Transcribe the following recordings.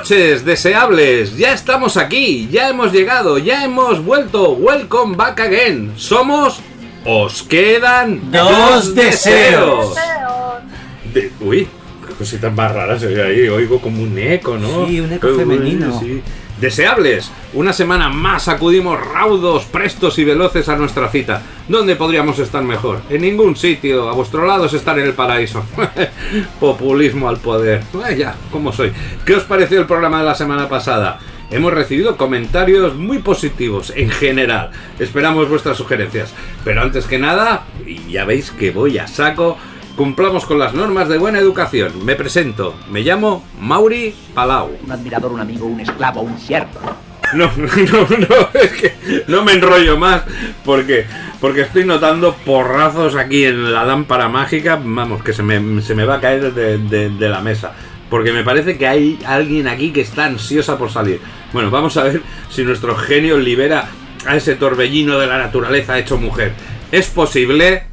Noches, deseables. Ya estamos aquí, ya hemos llegado, ya hemos vuelto. Welcome back again. Somos. Os quedan Dos deseos. De- uy, qué cositas más raras ahí. Oigo como un eco, ¿no? Sí, un eco femenino. sí. Deseables, una semana más acudimos raudos, prestos y veloces a nuestra cita. ¿Dónde podríamos estar mejor? En ningún sitio. A vuestro lado es estar en el paraíso. Populismo al poder. Vaya, ¿cómo soy? ¿Qué os pareció el programa de la semana pasada? Hemos recibido comentarios muy positivos en general. Esperamos vuestras sugerencias. Pero antes que nada, ya veis que voy a saco, cumplamos con las normas de buena educación. Me presento. Me llamo Mauri Palau. un admirador, un amigo, un esclavo, un siervo. No, no, no, es que no me enrollo más porque, porque estoy notando porrazos aquí en la lámpara mágica, vamos, que se me, se me va a caer de, de- de la mesa. Porque me parece que hay alguien aquí que está ansiosa por salir. Bueno, vamos a ver si nuestro genio libera a ese torbellino de la naturaleza hecho mujer. ¿Es posible?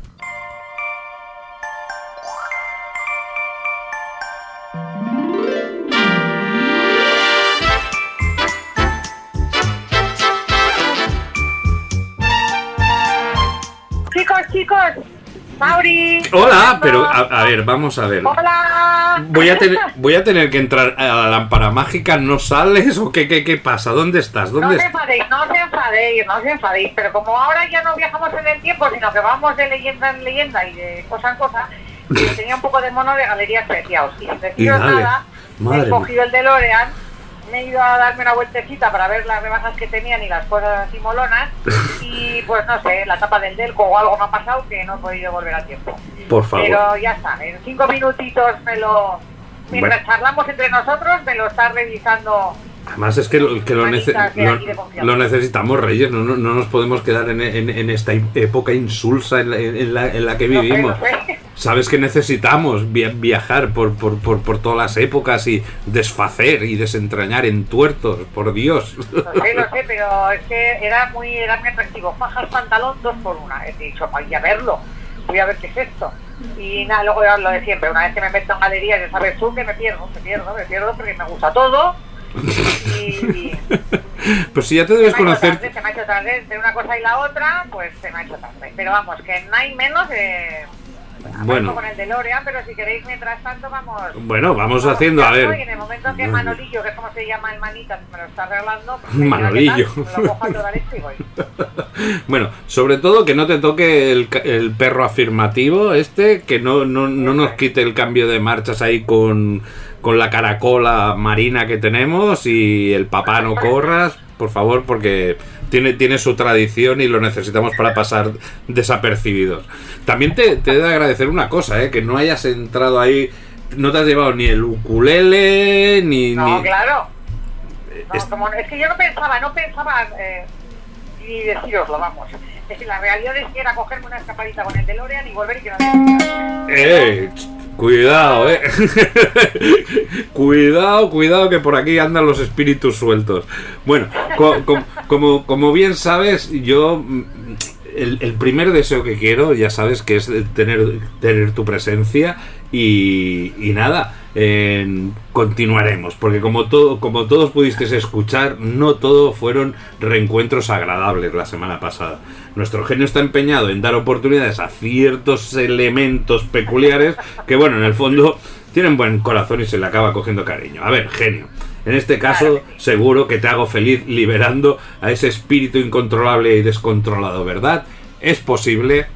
A, a ver, vamos a ver. Hola. Voy a, tener, voy a tener que entrar a la lámpara mágica, ¿no sales o qué, qué, qué pasa? ¿Dónde estás? No ¿Dónde os estás? enfadéis, no os enfadéis, no os enfadéis, pero como ahora ya no viajamos en el tiempo, sino que vamos de leyenda en leyenda y de cosa en cosa, tenía un poco de mono de galerías preciados. Y sin deciros nada, he cogido el DeLorean, me he ido a darme una vueltecita para ver las rebajas que tenían y las cosas así molonas, y pues no sé, la tapa del Delco o algo me ha pasado que no he podido volver a tiempo. Por favor. Pero ya está, en cinco minutitos me lo... Mientras charlamos entre nosotros, me lo está revisando Además es que lo, que lo, nece- necesitamos, Reyes. No, no, no nos podemos quedar en, en- en esta época insulsa en la, en la- en la que No vivimos. no sé. Sabes que necesitamos via- viajar por, por, por, por todas las épocas y desfacer y desentrañar entuertos, por Dios. Lo sé, lo sé, pero es que era muy, era muy atractivo. Fajas, pantalón, dos por una. He dicho, voy a verlo, voy a ver qué es esto. Y nada, luego lo de siempre. Una vez que me meto en galerías, ya sabes tú que me pierdo, me pierdo, me pierdo porque me gusta todo. Y Pues si ya te se debes hecho conocer. tarde, se me ha hecho tarde. Entre una cosa y la otra, pues se me ha hecho tarde. Pero vamos, que no hay menos de... Bueno. con el DeLorean, pero si queréis, mientras tanto, vamos... Bueno, vamos haciendo, a Y en ver. el momento que Manolillo, que es como se llama el manita, me lo está arreglando, pues Manolillo. Lo cojo a toda y voy. Bueno, sobre todo que no te toque el, el perro afirmativo este, que no, no, no nos quite el cambio de marchas ahí con, con la caracola marina que tenemos y el papá no corras, por favor, porque tiene, tiene su tradición y lo necesitamos para pasar desapercibidos. También te, te he de agradecer una cosa, ¿eh? que no hayas entrado ahí, no te has llevado ni el ukulele, ni... No, ni- claro. No, Es- como- es que yo no pensaba, no pensaba eh, ni deciroslo, vamos. Es que la realidad es que era cogerme una escapadita con el DeLorean y volver y que no ¡Eh! Cuidado, eh. cuidado, cuidado que por aquí andan los espíritus sueltos. Bueno, co- com- como, bien sabes, yo mm, el, primer deseo que quiero, ya sabes, que es tener tu presencia y, y nada, continuaremos, porque como, todo, como todos pudisteis escuchar, no todo fueron reencuentros agradables la semana pasada. Nuestro genio está empeñado en dar oportunidades a ciertos elementos peculiares que, bueno, en el fondo tienen buen corazón y se le acaba cogiendo cariño. A ver, genio. En este caso, seguro que te hago feliz liberando a ese espíritu incontrolable y descontrolado, ¿verdad? Es posible.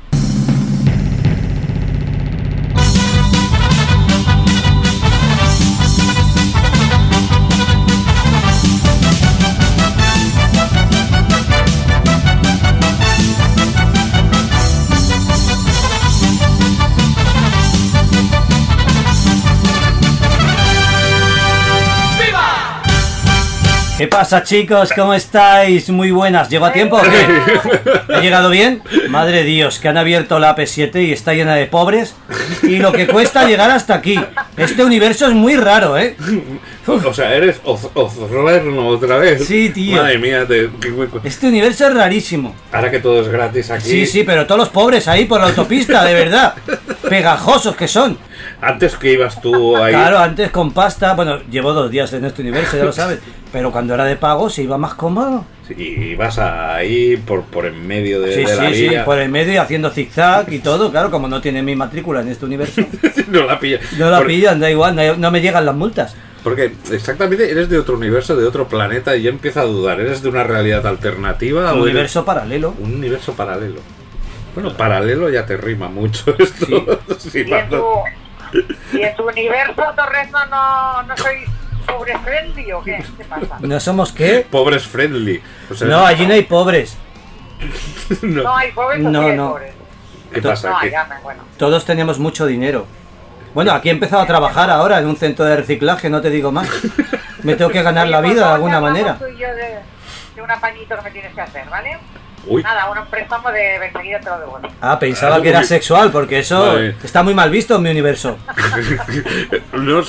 ¿Qué pasa chicos? ¿Cómo estáis? Muy buenas. ¿Llego a tiempo? ¿He llegado bien? Madre Dios, que han abierto la AP7 y está llena de pobres. Y lo que cuesta llegar hasta aquí. Este universo es muy raro, ¿eh? O sea, eres Ozorno otra vez. Sí, tío. Madre mía, te-. Este universo es rarísimo. ahora que todo es gratis aquí. Sí, sí, pero todos los pobres ahí por la autopista, de verdad. Pegajosos que son. Antes que ibas tú ahí. Claro, antes con pasta, bueno, llevo dos días en este universo, ya lo sabes. Pero cuando era de pago se iba más cómodo. Y vas ahí por, por en medio de, Sí, de la sí, sí, por el medio y haciendo zigzag y todo, claro, como no tiene mi matrícula en este universo. no la pilla. No la Por- pillan, da igual, no, me llegan las multas. Porque exactamente eres de otro universo, de otro planeta, y yo empiezo a dudar. ¿Eres de una realidad alternativa Un o universo paralelo. un universo paralelo? Bueno, paralelo ya te rima mucho esto. Sí, Y en tu, y en tu universo, Torres, no, no, no soy pobre friendly o qué? ¿Qué pasa? ¿No somos qué? Pobres friendly. O sea, No, allí no hay pobres. no. No hay pobres o No, sí hay no. pobres. ¿Qué pasa? No, ¿Qué- ya me, bueno. Todos tenemos mucho dinero. Bueno, aquí he empezado a trabajar ahora en un centro de reciclaje, no te digo más. Me tengo que ganar la vida de favor, alguna manera. tú y yo de, de un apañito que me tienes que hacer, ¿vale? Uy, Nada, un préstamo de enseguida te lo devuelvo. Ah, pensaba que era sexual, porque eso Vale. está muy mal visto en mi universo. no,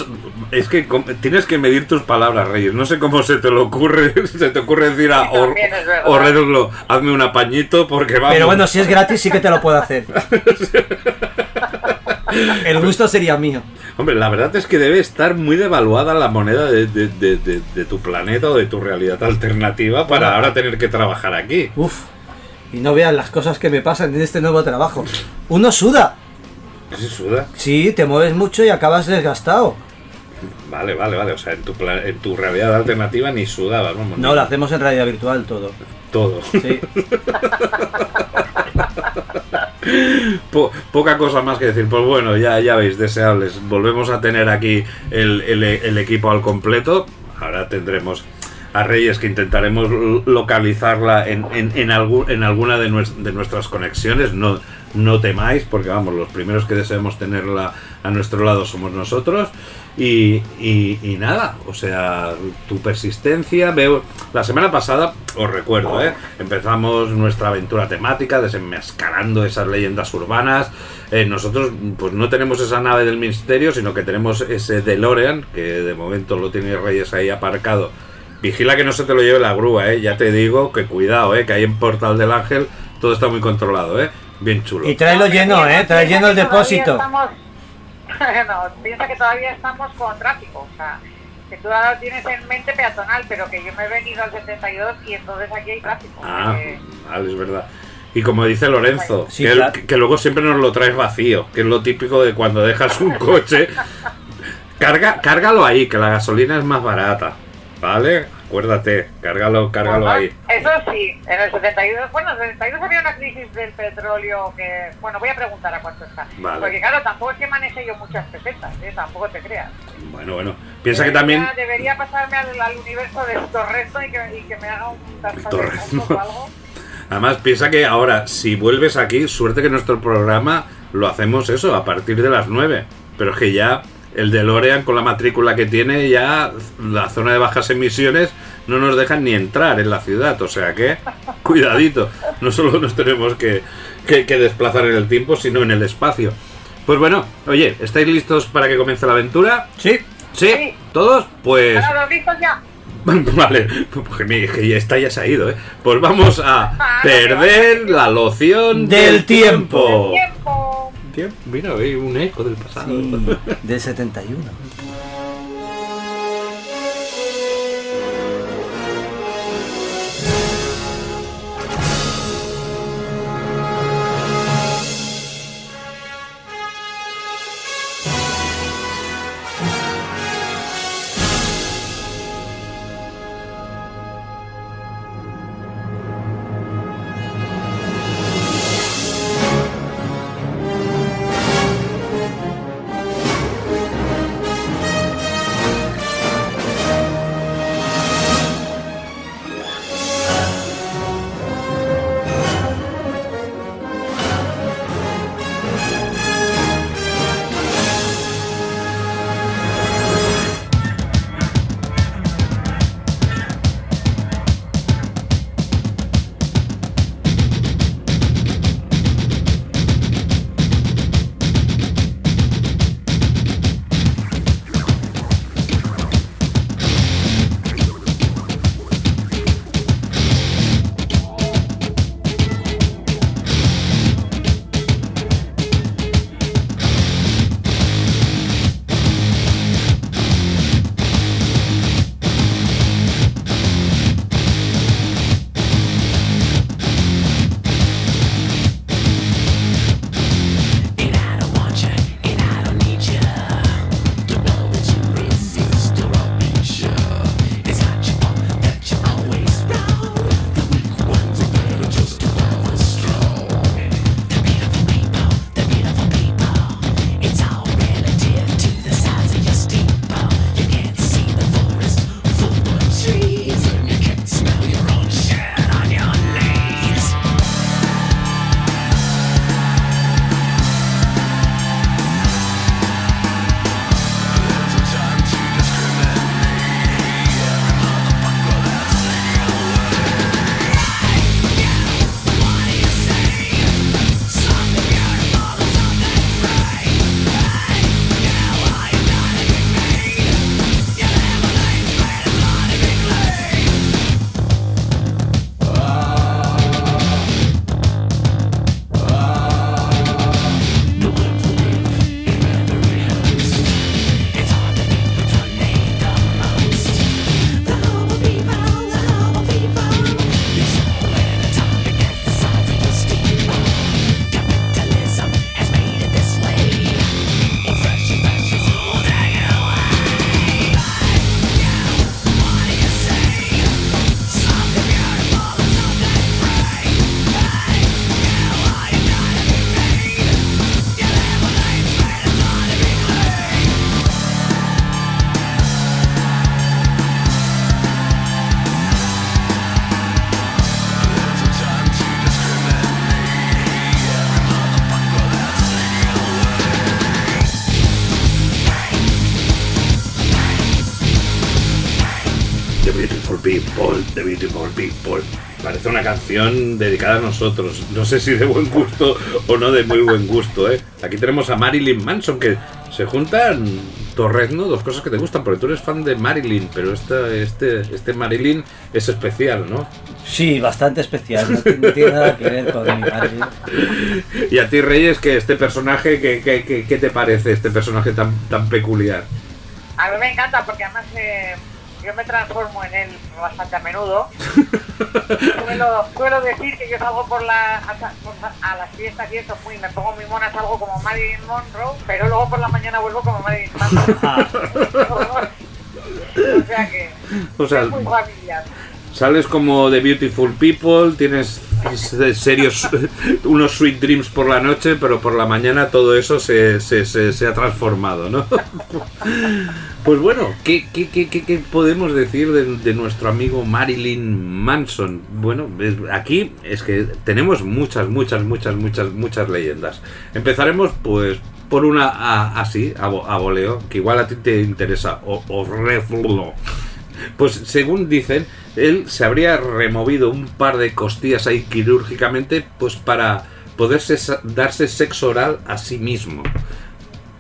es que tienes que medir tus palabras, Reyes. No sé cómo se te lo ocurre, se te ocurre decir a. Orredlo, hazme un apañito porque vamos. Pero bueno, si es gratis sí que te lo puedo hacer. El gusto sería mío. Hombre, la verdad es que debe estar muy devaluada la moneda de, de- de- de- de tu planeta o de tu realidad alternativa para ahora tener que trabajar aquí. Uf. Y no vean las cosas que me pasan en este nuevo trabajo. Uno suda. ¿Qué se suda? Sí, te mueves mucho y acabas desgastado. Vale, vale, vale. O sea, en tu, pla- en tu realidad alternativa ni sudabas, vamos. No, ni- lo hacemos en realidad virtual todo. Todo. Sí. Po- poca cosa más que decir. Pues bueno, ya, ya veis, deseables. Volvemos a tener aquí el, el- el equipo al completo. Ahora tendremos a Reyes que intentaremos localizarla en, en, en, en alguna de, de nuestras conexiones. No, no temáis, porque vamos, los primeros que deseamos tenerla a nuestro lado somos nosotros. Y, y- y nada, o sea, tu persistencia, veo, la semana pasada, os recuerdo, ¿eh? empezamos nuestra aventura temática desenmascarando esas leyendas urbanas. Eh, nosotros pues no tenemos esa nave del misterio, sino que tenemos ese DeLorean, que de momento lo tiene Reyes ahí aparcado. Vigila que no se te lo lleve la grúa, ¿eh? ya te digo que cuidado, ¿eh? que ahí en Portal del Ángel todo está muy controlado, ¿eh? bien chulo. Y tráelo lleno, ¿eh? Trae lleno el depósito. estamos- no, piensa que todavía estamos con tráfico, o sea, que tú ahora tienes en mente peatonal, pero que yo me he venido al 72 y entonces aquí hay tráfico. Ah, Eh, vale, es verdad. Y como dice Lorenzo, Sí, que, claro. que luego siempre nos lo traes vacío, que es lo típico de cuando dejas un coche. Carga, cárgalo ahí, que la gasolina es más barata. ¿Vale? Acuérdate, cárgalo, cárgalo Bueno, ahí. Eso sí, en el 72, bueno, en el 72 había una crisis del petróleo que, bueno, voy a preguntar a cuánto está. Vale. Porque claro, tampoco es que maneje yo muchas pesetas, ¿eh? tampoco te creas. Bueno, bueno. Piensa que también. Debería pasarme al, al universo de Torresto y que, y que me haga un ojos o algo. Además, piensa que ahora, si vuelves aquí, suerte que nuestro programa lo hacemos eso, a partir de las 9. Pero es que ya el DeLorean con la matrícula que tiene, ya la zona de bajas emisiones no nos dejan ni entrar en la ciudad. O sea que, cuidadito, no solo nos tenemos que, que- que desplazar en el tiempo, sino en el espacio. Pues bueno, oye, ¿estáis listos para que comience la aventura? Sí. ¿Sí? Sí. ¿Todos? Pues ¿Están los listos ya? Vale, porque mi- que ya está ya se ha ido, ¿eh? Pues vamos a perder la loción Del del tiempo. tiempo. Tiempo. Tiempo. Mira, hay un eco del pasado. Sí, del 71. The Beautiful People, The Beautiful People. Parece una canción dedicada a nosotros. No sé si de buen gusto o no de muy buen gusto, ¿eh? Aquí tenemos a Marilyn Manson, que se juntan Torrezno, dos cosas que te gustan, porque tú eres fan de Marilyn, pero esta, este, este Marilyn es especial, ¿no? Sí, bastante especial. No, tiene- no tiene nada que ver con mi madre. Y a ti, Reyes, que este personaje, ¿qué, qué, qué- qué te parece este personaje tan, tan peculiar? A mí me encanta porque además eh, yo me transformo en él bastante a menudo. suelo, suelo decir que yo salgo por la, a, las fiestas y eso, muy, me pongo mi mona, salgo como Marilyn Monroe, pero luego por la mañana vuelvo como Marilyn Manson. o sea que O sea, es muy familiar. Sales como The Beautiful People, tienes serios, unos sweet dreams por la noche, pero por la mañana todo eso se, se, se- se ha transformado, ¿no? Pues bueno, ¿qué, qué, qué, qué- podemos decir de, nuestro amigo Marilyn Manson? Bueno, aquí es que tenemos muchas, muchas, muchas, muchas, muchas leyendas. Empezaremos pues por una así, a, a voleo, que igual a ti te interesa, o, o. Pues según dicen, él se habría removido un par de costillas ahí quirúrgicamente, pues para poderse darse sexo oral a sí mismo.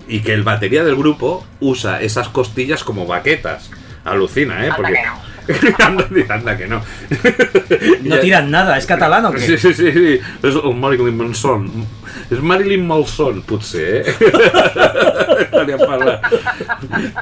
Y que el batería del grupo usa esas costillas como baquetas. Alucina, ¿eh? Anda Porque que no. anda, anda que no. No tiran nada, es catalán o qué? Sí, sí, sí, sí. És el Marilyn Manson. És Marilyn Manson, potser, eh?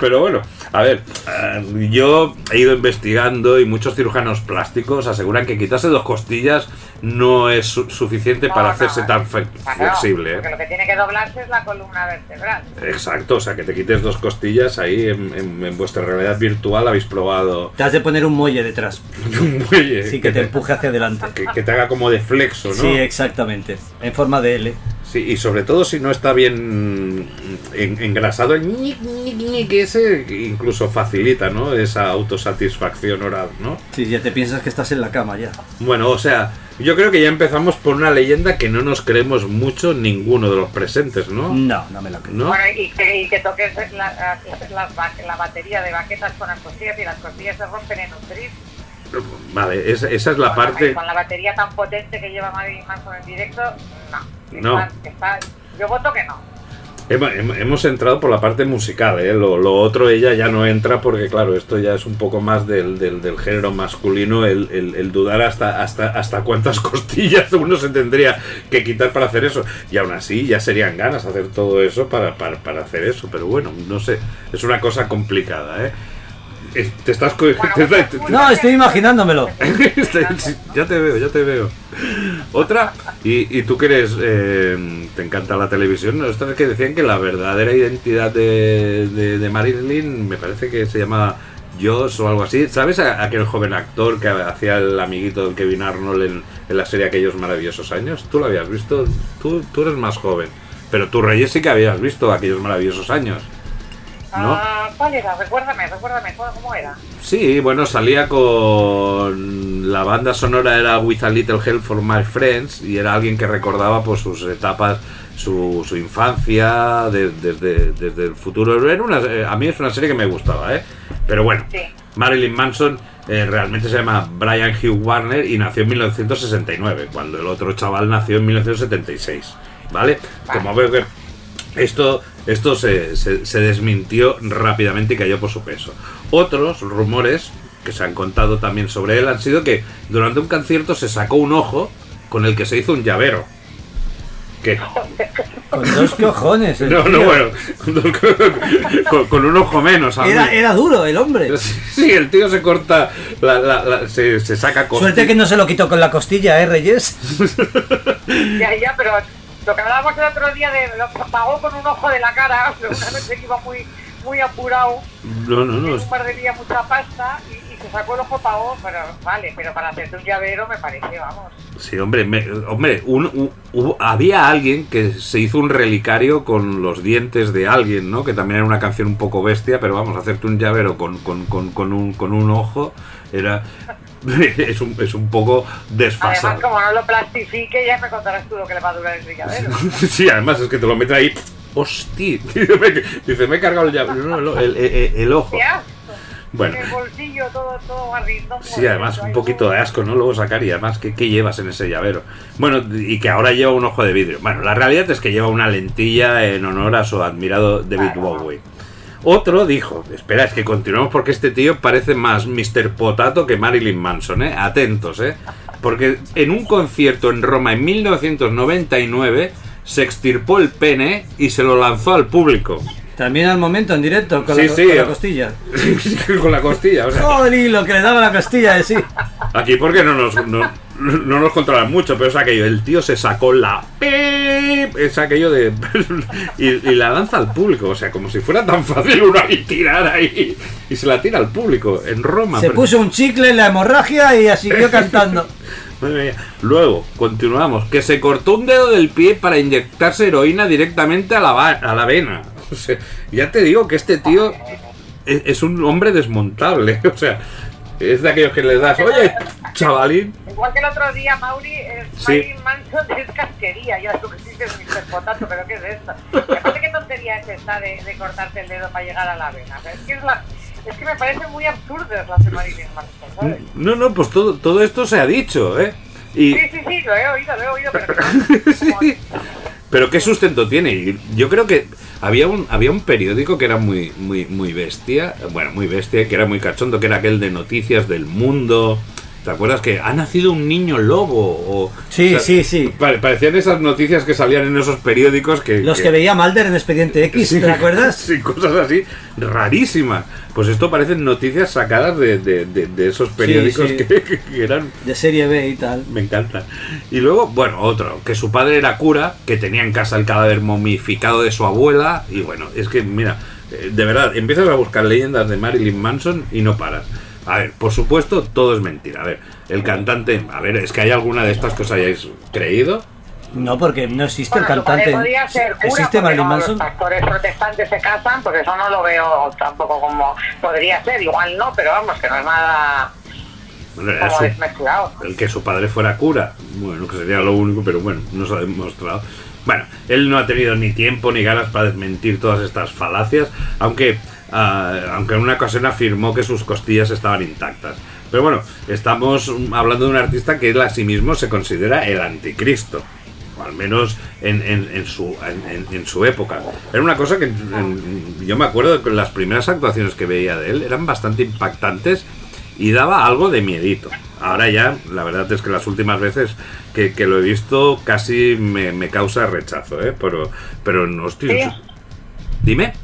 Pero bueno, a ver, eh, yo he ido investigando y muchos cirujanos plásticos aseguran que quitarse dos costillas no es su- suficiente No, para no, hacerse tan flexible. Porque ¿eh? lo que tiene que doblarse es la columna vertebral. Exacto, o sea, que te quites dos costillas ahí en, en- en vuestra realidad virtual habéis probado Te has de poner un muelle detrás. un muelle Sí, que te empuje hacia adelante. que, que te haga como de flexo, ¿no? Sí, exactamente. En forma de L. Sí, y sobre todo si no está bien en- engrasado, el ñic, ñic, ñic ese incluso facilita, ¿no? Esa autosatisfacción oral, ¿no? Sí, ya te piensas que estás en la cama ya. Bueno, o sea, yo creo que ya empezamos por una leyenda que no nos creemos mucho ninguno de los presentes, ¿no? No, no me la creo. ¿No? Bueno, y que, y que toques la, la- la batería de baquetas con las costillas y las costillas se rompen en un tris. Vale, esa, esa es la Con parte... Con la batería tan potente que lleva Marilyn Manson en directo, no. No. Está- está- yo voto que no. Hemos, hem- hemos entrado por la parte musical, ¿eh? Lo, lo otro ella ya no entra porque, claro, esto ya es un poco más del, del- del género masculino, el, el- el dudar hasta, hasta, hasta cuántas costillas uno se tendría que quitar para hacer eso. Y aún así ya serían ganas hacer todo eso para, para, para hacer eso, pero bueno, no sé, es una cosa complicada, ¿eh? Te estás... Bueno, te- pues, te- No, estoy imaginándomelo. Ya te veo, ya te veo. Otra, y, y tú que eres, eh, te encanta la televisión, ¿no? Estas que decían que la verdadera identidad de, de, de Marilyn, me parece que se llama Joss o algo así. ¿Sabes a- aquel joven actor que hacía el amiguito de Kevin Arnold en, en la serie Aquellos Maravillosos Años? ¿Tú lo habías visto? Tú, tú eres más joven. Pero tú, Reyes, sí que habías visto Aquellos Maravillosos Años. ¿No? Ah, ¿Cuál era? Recuérdame, recuérdame, ¿cómo era? Sí, bueno, salía con la banda sonora era With a Little Help for My Friends y era alguien que recordaba pues sus etapas, su, su infancia de- desde, desde el futuro. Era una- a mí es una serie que me gustaba, ¿eh? Pero bueno, Sí. Marilyn Manson eh, realmente se llama Brian Hugh Warner y nació en 1969, cuando el otro chaval nació en 1976, ¿vale? Como veo que esto, esto se, se- se desmintió rápidamente y cayó por su peso. Otros rumores que se han contado también sobre él han sido que durante un concierto se sacó un ojo con el que se hizo un llavero. ¿Qué? Con dos cojones. el No, no, bueno, con, con un ojo menos. Era, era duro el hombre. Sí, el tío se corta, la- la- la- se, se saca cosas. Suerte que no se lo quitó con la costilla, ¿eh, Reyes? Ya, ya, pero lo que hablábamos el otro día de lo que pagó con un ojo de la cara, una vez que iba muy, muy apurado, No, no, no. un par de días mucha pasta y, se sacó el ojo pagó, pero vale, pero para hacerte un llavero me parece, vamos. Sí, hombre, me- hombre un- un- hubo- había alguien que se hizo un relicario con los dientes de alguien, ¿no? Que también era una canción un poco bestia, pero vamos, hacerte un llavero con, con, con, con un, con un ojo era... Es un, es un poco Además, desfasado. como no lo plastifique, ya me contarás tú lo que le va a durar ese llavero. Sí, además es que te lo mete ahí... ¡Hostia! Dice, me, dice, me he cargado el llavero. No, no, el, el- el ojo. Bueno. En el bolsillo todo, todo. Sí, además un poquito de asco, ¿no? Luego sacar y además, ¿qué, qué llevas en ese llavero? Bueno, y que ahora lleva un ojo de vidrio. Bueno, la realidad es que lleva una lentilla en honor a su admirado David Bowie. Otro dijo, espera, es que continuamos porque este tío parece más Mr. Potato que Marilyn Manson, ¿eh? Atentos, ¿eh? Porque en un concierto en Roma en 1999 se extirpó el pene y se lo lanzó al público. También al momento, en directo, con, Sí, la, sí. con la costilla. Con la costilla, o sea... Joder, lo que le daba la costilla de sí. Aquí porque no nos, no, no nos controlan mucho, pero es aquello, el tío se sacó la es aquello de y, y la lanza al público, o sea, como si fuera tan fácil uno ahí tirar ahí y se la tira al público en Roma. Se pero- puso un chicle en la hemorragia y siguió cantando. Luego, continuamos, que se cortó un dedo del pie para inyectarse heroína directamente a la, a la vena. O sea, ya te digo que este tío es, es un hombre desmontable, o sea, es de aquellos que le das, oye, chavalín, Igual que el otro día, Mauri, el Sí. Manson es casquería. Ya tú que dices Mr. Potato, pero ¿qué es esto? Aparte, ¿qué tontería es esta de, de cortarte el dedo para llegar a la vena? Es, que es, la- es que me parecen muy absurdas las de Marilyn Manson, ¿sabes? No, no, pues todo, todo esto se ha dicho, ¿eh? Y, Sí, sí, sí, lo he oído, lo he oído, pero no- como- Sí. Pero qué sustento tiene. Yo creo que había un, había un periódico que era muy, muy, muy bestia, bueno, muy bestia, que era muy cachondo, que era aquel de noticias del mundo. ¿Te acuerdas que ha nacido un niño lobo? O, Sí, sí, sí. pare- parecían esas noticias que salían en esos periódicos que... Los que veía Malder en Expediente X, Sí, ¿te acuerdas? Sí, cosas así rarísimas. Pues esto parecen noticias sacadas de, de- de- de esos periódicos sí. Que, que eran De serie B y tal. me encanta. Y luego, bueno, otro, que su padre era cura, que tenía en casa el cadáver momificado de su abuela. Y bueno, es que, mira, eh, de verdad, empiezas a buscar leyendas de Marilyn Manson y no paras. A ver, por supuesto, todo es mentira. A ver, el cantante, a ver, es que hay alguna de estas que os hayáis creído. No, porque no existe Bueno, el cantante. podía ser cura, ¿Existe porque Marilyn no, Manson? Los pastores protestantes se casan, pues eso no lo veo tampoco como podría ser. Igual no, pero vamos, que no es nada Bueno, su- el que su padre fuera cura. Bueno, que sería lo único, pero bueno, no se ha demostrado. Bueno, él no ha tenido ni tiempo ni ganas para desmentir todas estas falacias, aunque, aunque en una ocasión afirmó que sus costillas estaban intactas. Pero bueno, estamos hablando de un artista que él a sí mismo se considera el anticristo. O al menos en, en- en su, en, su época. Era una cosa que yo me acuerdo que las primeras actuaciones que veía de él eran bastante impactantes y daba algo de miedito. Ahora ya, la verdad es que las últimas veces que, que lo he visto casi me, me causa rechazo, ¿eh? Pero, pero no estoy... Sí. Dime.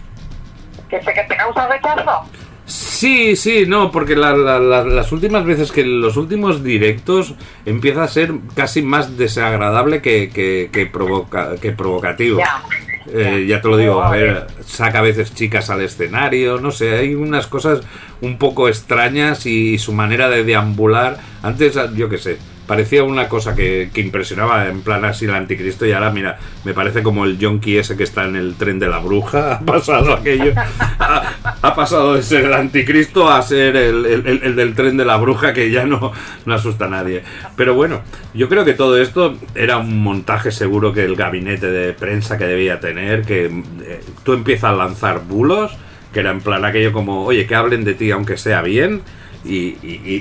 ¿Que, que te causa rechazo? Sí, sí, no, porque la- la- la- las últimas veces que los últimos directos empieza a ser casi más desagradable que, que, que provoca, que provocativo. Ya. Eh, ya te lo digo, a ver, saca a veces chicas al escenario, no sé, hay unas cosas un poco extrañas y, su manera de deambular. Antes, yo qué sé, parecía una cosa que, que impresionaba en plan así el anticristo y ahora, mira, me parece como el yonki ese que está en el tren de la bruja. Ha pasado aquello, ha, ha pasado de ser el anticristo a ser el, el- el- el del tren de la bruja que ya no, no asusta a nadie. Pero bueno, yo creo que todo esto era un montaje seguro que el gabinete de prensa que debía tener, que eh, tú empiezas a lanzar bulos, que era en plan aquello como, oye, que hablen de ti aunque sea bien. Y,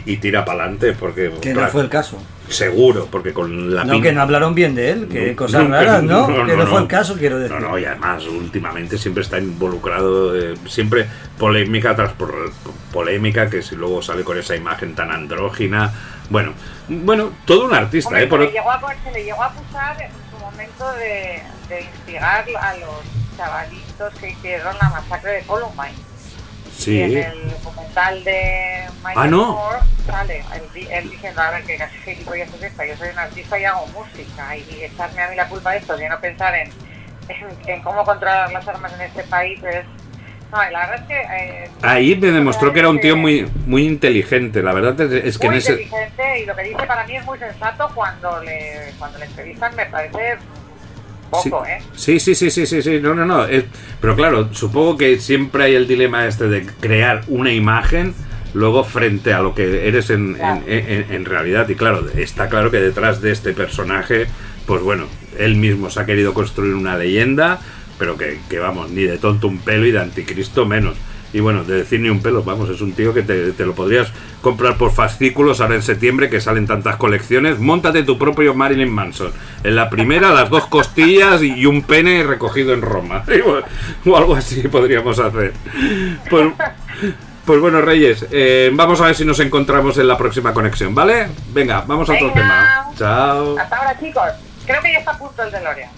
y- tira para adelante porque Que no fue el caso. Seguro porque con la No, pin- que no hablaron bien de él, que no, cosas no, raras, ¿no? no, Que no, no, fue no. el caso, quiero decir. No, no, y además últimamente siempre está involucrado, eh, siempre polémica tras por- polémica, que si luego sale con esa imagen tan andrógina. Bueno, bueno, todo un artista, Hombre, ¿eh? Por- se, le llegó a, se le llegó a acusar en su momento de, de instigar a los chavalitos que hicieron la masacre de Columbine. Y sí, en el documental de Michael Ah, no. Moore sale él, él diciendo, a ver, que casi gilipollas es esta, yo soy un artista y hago música, y echarme a mí la culpa de esto, de no pensar en, en, en cómo controlar las armas en este país es... No, y la verdad es que... eh, ahí me demostró que era un tío que- muy, muy inteligente. La verdad es, es que en muy ese... inteligente y lo que dice para mí es muy sensato cuando le, cuando le entrevistan me parece poco, sí, ¿eh? Sí, sí, sí, sí, sí, sí, no, no, no. es- pero claro, supongo que siempre hay el dilema este de crear una imagen luego frente a lo que eres en, Claro. en- en- en realidad. Y claro, está claro que detrás de este personaje, pues bueno, él mismo se ha querido construir una leyenda, pero que, que vamos, ni de tonto un pelo y de anticristo menos. Y bueno, de decir ni un pelo, vamos, es un tío que te, te lo podrías comprar por fascículos ahora en septiembre que salen tantas colecciones. Móntate tu propio Marilyn Manson. En la primera, las dos costillas y un pene recogido en Roma. O algo así podríamos hacer. Pues, pues bueno, Reyes, eh, vamos a ver si nos encontramos en la próxima conexión, ¿vale? Venga, vamos a otro tema. Chao. Hasta ahora, chicos. Creo que ya está a punto el DeLorean.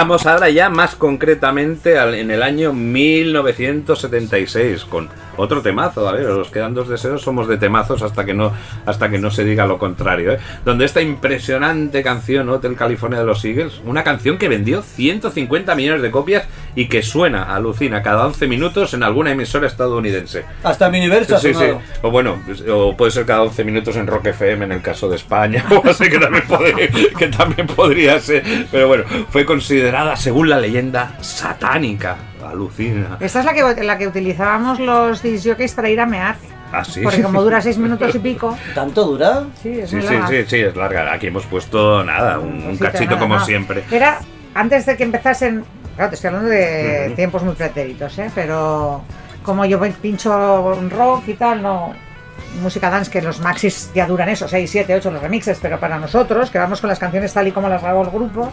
Estamos ahora ya más concretamente en el año 1976 con otro temazo. A ver, los quedan dos deseos, somos de temazos hasta que no hasta que no se diga lo contrario. ¿eh? Donde esta impresionante canción Hotel California de los Eagles, una canción que vendió 150 millones de copias y que suena, alucina, cada 11 minutos en alguna emisora estadounidense. Hasta mi universo ha Sí, sí. sonado. O bueno, o puede ser cada 11 minutos en Rock FM en el caso de España, o así que también, podría, que también podría ser. Pero bueno, fue considerada, según la leyenda, satánica. Alucina. Esta es la que, la que utilizábamos los disjockeys para ir a mear. Así. Porque como dura seis minutos y pico. ¿Tanto dura? Sí, es Sí, muy sí, larga. sí, sí, es larga. Aquí hemos puesto nada, un, cachito nada, como no. siempre. Era antes de que empezasen. Claro, te estoy hablando de tiempos muy pretéritos, ¿eh? Pero como yo pincho rock y tal, no. Música dance, que los maxis ya duran eso, 6, 7, 8 los remixes, pero para nosotros, que vamos con las canciones tal y como las grabó el grupo,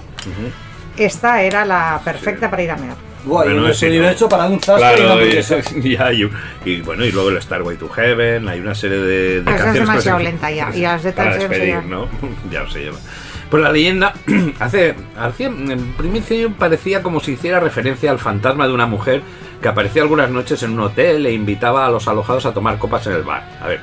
esta era la perfecta para ir a mear. Guay, Bueno, ese no. universo para un Claro, y, ya, y, y bueno, y luego el Starway to Heaven, hay una serie de, de es canciones demasiado que- lenta ya, y las para ya no sé despedir. ¿no? ya se lleva. Pues la leyenda hace, en principio parecía como si hiciera referencia al fantasma de una mujer que aparecía algunas noches en un hotel e invitaba a los alojados a tomar copas en el bar. A ver,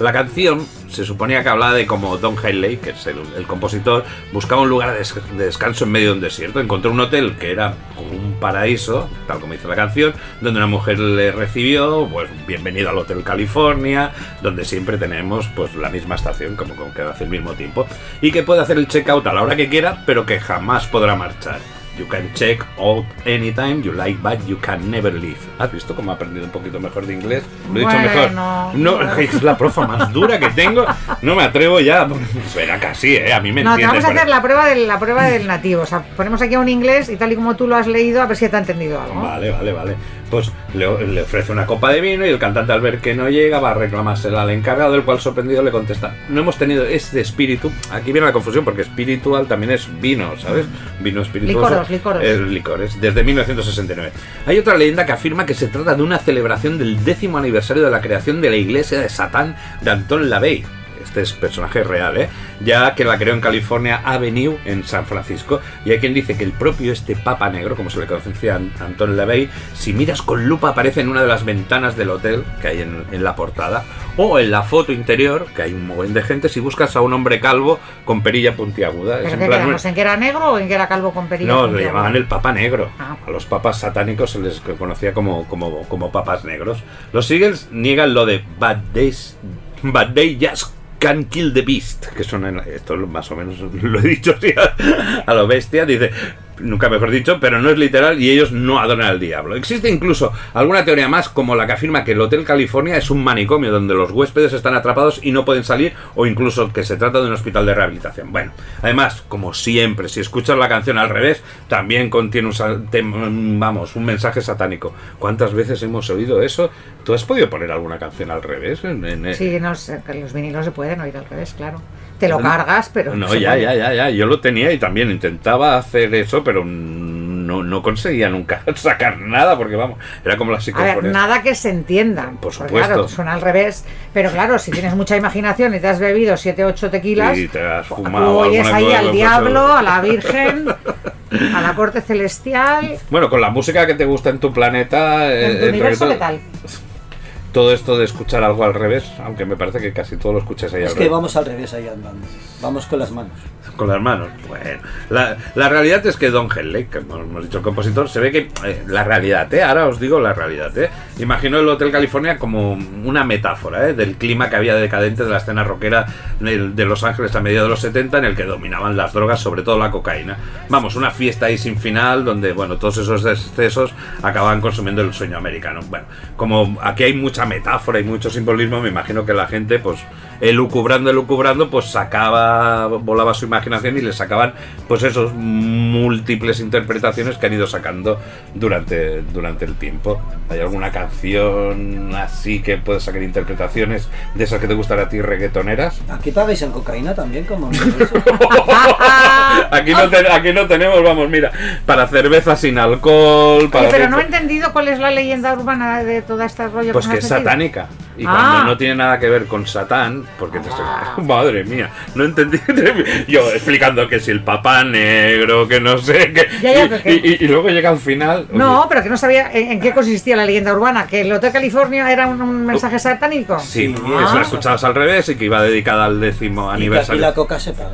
la canción se suponía que hablaba de cómo Don Henley, que es el, compositor, buscaba un lugar de descanso en medio de un desierto. Encontró un hotel que era como un paraíso, tal como dice la canción, donde una mujer le recibió, pues bienvenido al Hotel California, donde siempre tenemos pues la misma estación, como con que hace el mismo tiempo, y que puede hacer el checkout a la hora que quiera, pero que jamás podrá marchar. You can check out anytime you like, but you can never leave. ¿Has visto cómo he aprendido un poquito mejor de inglés? Lo he dicho Bueno, mejor. No, bueno. es la profa más dura que tengo. No me atrevo ya. Será casi, ¿eh? A mí me No, te vamos a hacer la prueba, del, la prueba del nativo. O sea, ponemos aquí a un inglés y tal y como tú lo has leído, a ver si te ha entendido algo. Vale, vale, vale. Pues le, le ofrece una copa de vino y el cantante al ver que no llega va a reclamársela al encargado, el cual sorprendido le contesta, no hemos tenido este espíritu, aquí viene la confusión porque espiritual también es vino, ¿sabes? Vino espirituoso. Licoros, licoros. Es licores, desde 1969. Hay otra leyenda que afirma que se trata de una celebración del décimo aniversario de la creación de la iglesia de Satán de Anton LaVey. Este es personaje real, ¿eh? Ya que la creó en California Avenue, en San Francisco. Y hay quien dice que el propio este Papa Negro, como se le conocía a Anton LaVey, si miras con lupa aparece en una de las ventanas del hotel que hay en, en la portada. O en la foto interior, que hay un montón de gente, si buscas a un hombre calvo con perilla puntiaguda. Es ¿Pero en que era negro o en que era calvo con perilla? no, puntiaguda? le llamaban el Papa Negro. Ah. A los papas satánicos se les conocía como, como, como papas negros. Los Eagles niegan lo de Bad Days, Bad Day Just Can Kill the Beast, que son esto más o menos lo he dicho así a, a lo bestia, dice, nunca mejor dicho, pero no es literal y ellos no adoran al diablo. Existe incluso alguna teoría más como la que afirma que el Hotel California es un manicomio donde los huéspedes están atrapados y no pueden salir o incluso que se trata de un hospital de rehabilitación. Bueno, además, como siempre, si escuchas la canción al revés, también contiene un, vamos, un mensaje satánico. ¿Cuántas veces hemos oído eso? ¿Tú has podido poner alguna canción al revés? En- Sí, no los vinilos se pueden oír al revés, claro. Te lo cargas, pero. No, ya, ya, ya, ya. Yo lo tenía y también intentaba hacer eso, pero no, no conseguía nunca sacar nada porque, vamos, era como la A ver, psicofonía. nada que se entienda. Por supuesto. Claro, suena al revés. Pero claro, si tienes mucha imaginación y te has bebido 7 8 tequilas, Y te has fumado oyes ahí al pues, diablo, eso. a la Virgen, a la corte celestial. Bueno, con la música que te gusta en tu planeta... eh, En tu entre universo, ¿qué tal? Todo esto de escuchar algo al revés, aunque me parece que casi todo lo escuchas ahí al Es que revés. vamos al revés ahí andando. Vamos con las manos. Con las manos. Bueno, la, la realidad es que Don Henley, que hemos dicho el compositor, se ve que eh, la realidad, ¿eh? ahora os digo la realidad. ¿eh? Imagino el Hotel California como una metáfora ¿eh? del clima que había decadente de la escena rockera de, de Los Ángeles a mediados de los 70 en el que dominaban las drogas, sobre todo la cocaína. Vamos, una fiesta ahí sin final donde, bueno, todos esos excesos acababan consumiendo el sueño americano. Bueno, como aquí hay mucha metáfora y mucho simbolismo, me imagino que la gente, pues, elucubrando, elucubrando, pues sacaba, volaba su imaginación y le sacaban, pues, esos múltiples interpretaciones que han ido sacando durante, durante el tiempo. ¿Hay alguna canción así que puedes sacar interpretaciones de esas que te gustan a ti, reggaetoneras? Aquí pagáis en cocaína también, como. Aquí no, te- aquí no tenemos, vamos, mira, para cerveza sin alcohol, para... Oye, pero no he entendido cuál es la leyenda urbana de toda esta rollo. Pues que metido. Satánica. Y cuando Ah. no tiene nada que ver con Satán, porque te estoy- Ah. Madre mía, no entendí. Yo explicando que si el papá negro, que no sé, ya, y, y- y luego llega al final. No, oye, pero que no sabía en, en qué consistía la leyenda urbana. Que el Hotel California era un, un mensaje satánico. Sí, ah. se la escuchabas al revés y que iba dedicada al décimo Y aniversario. la coca se paga.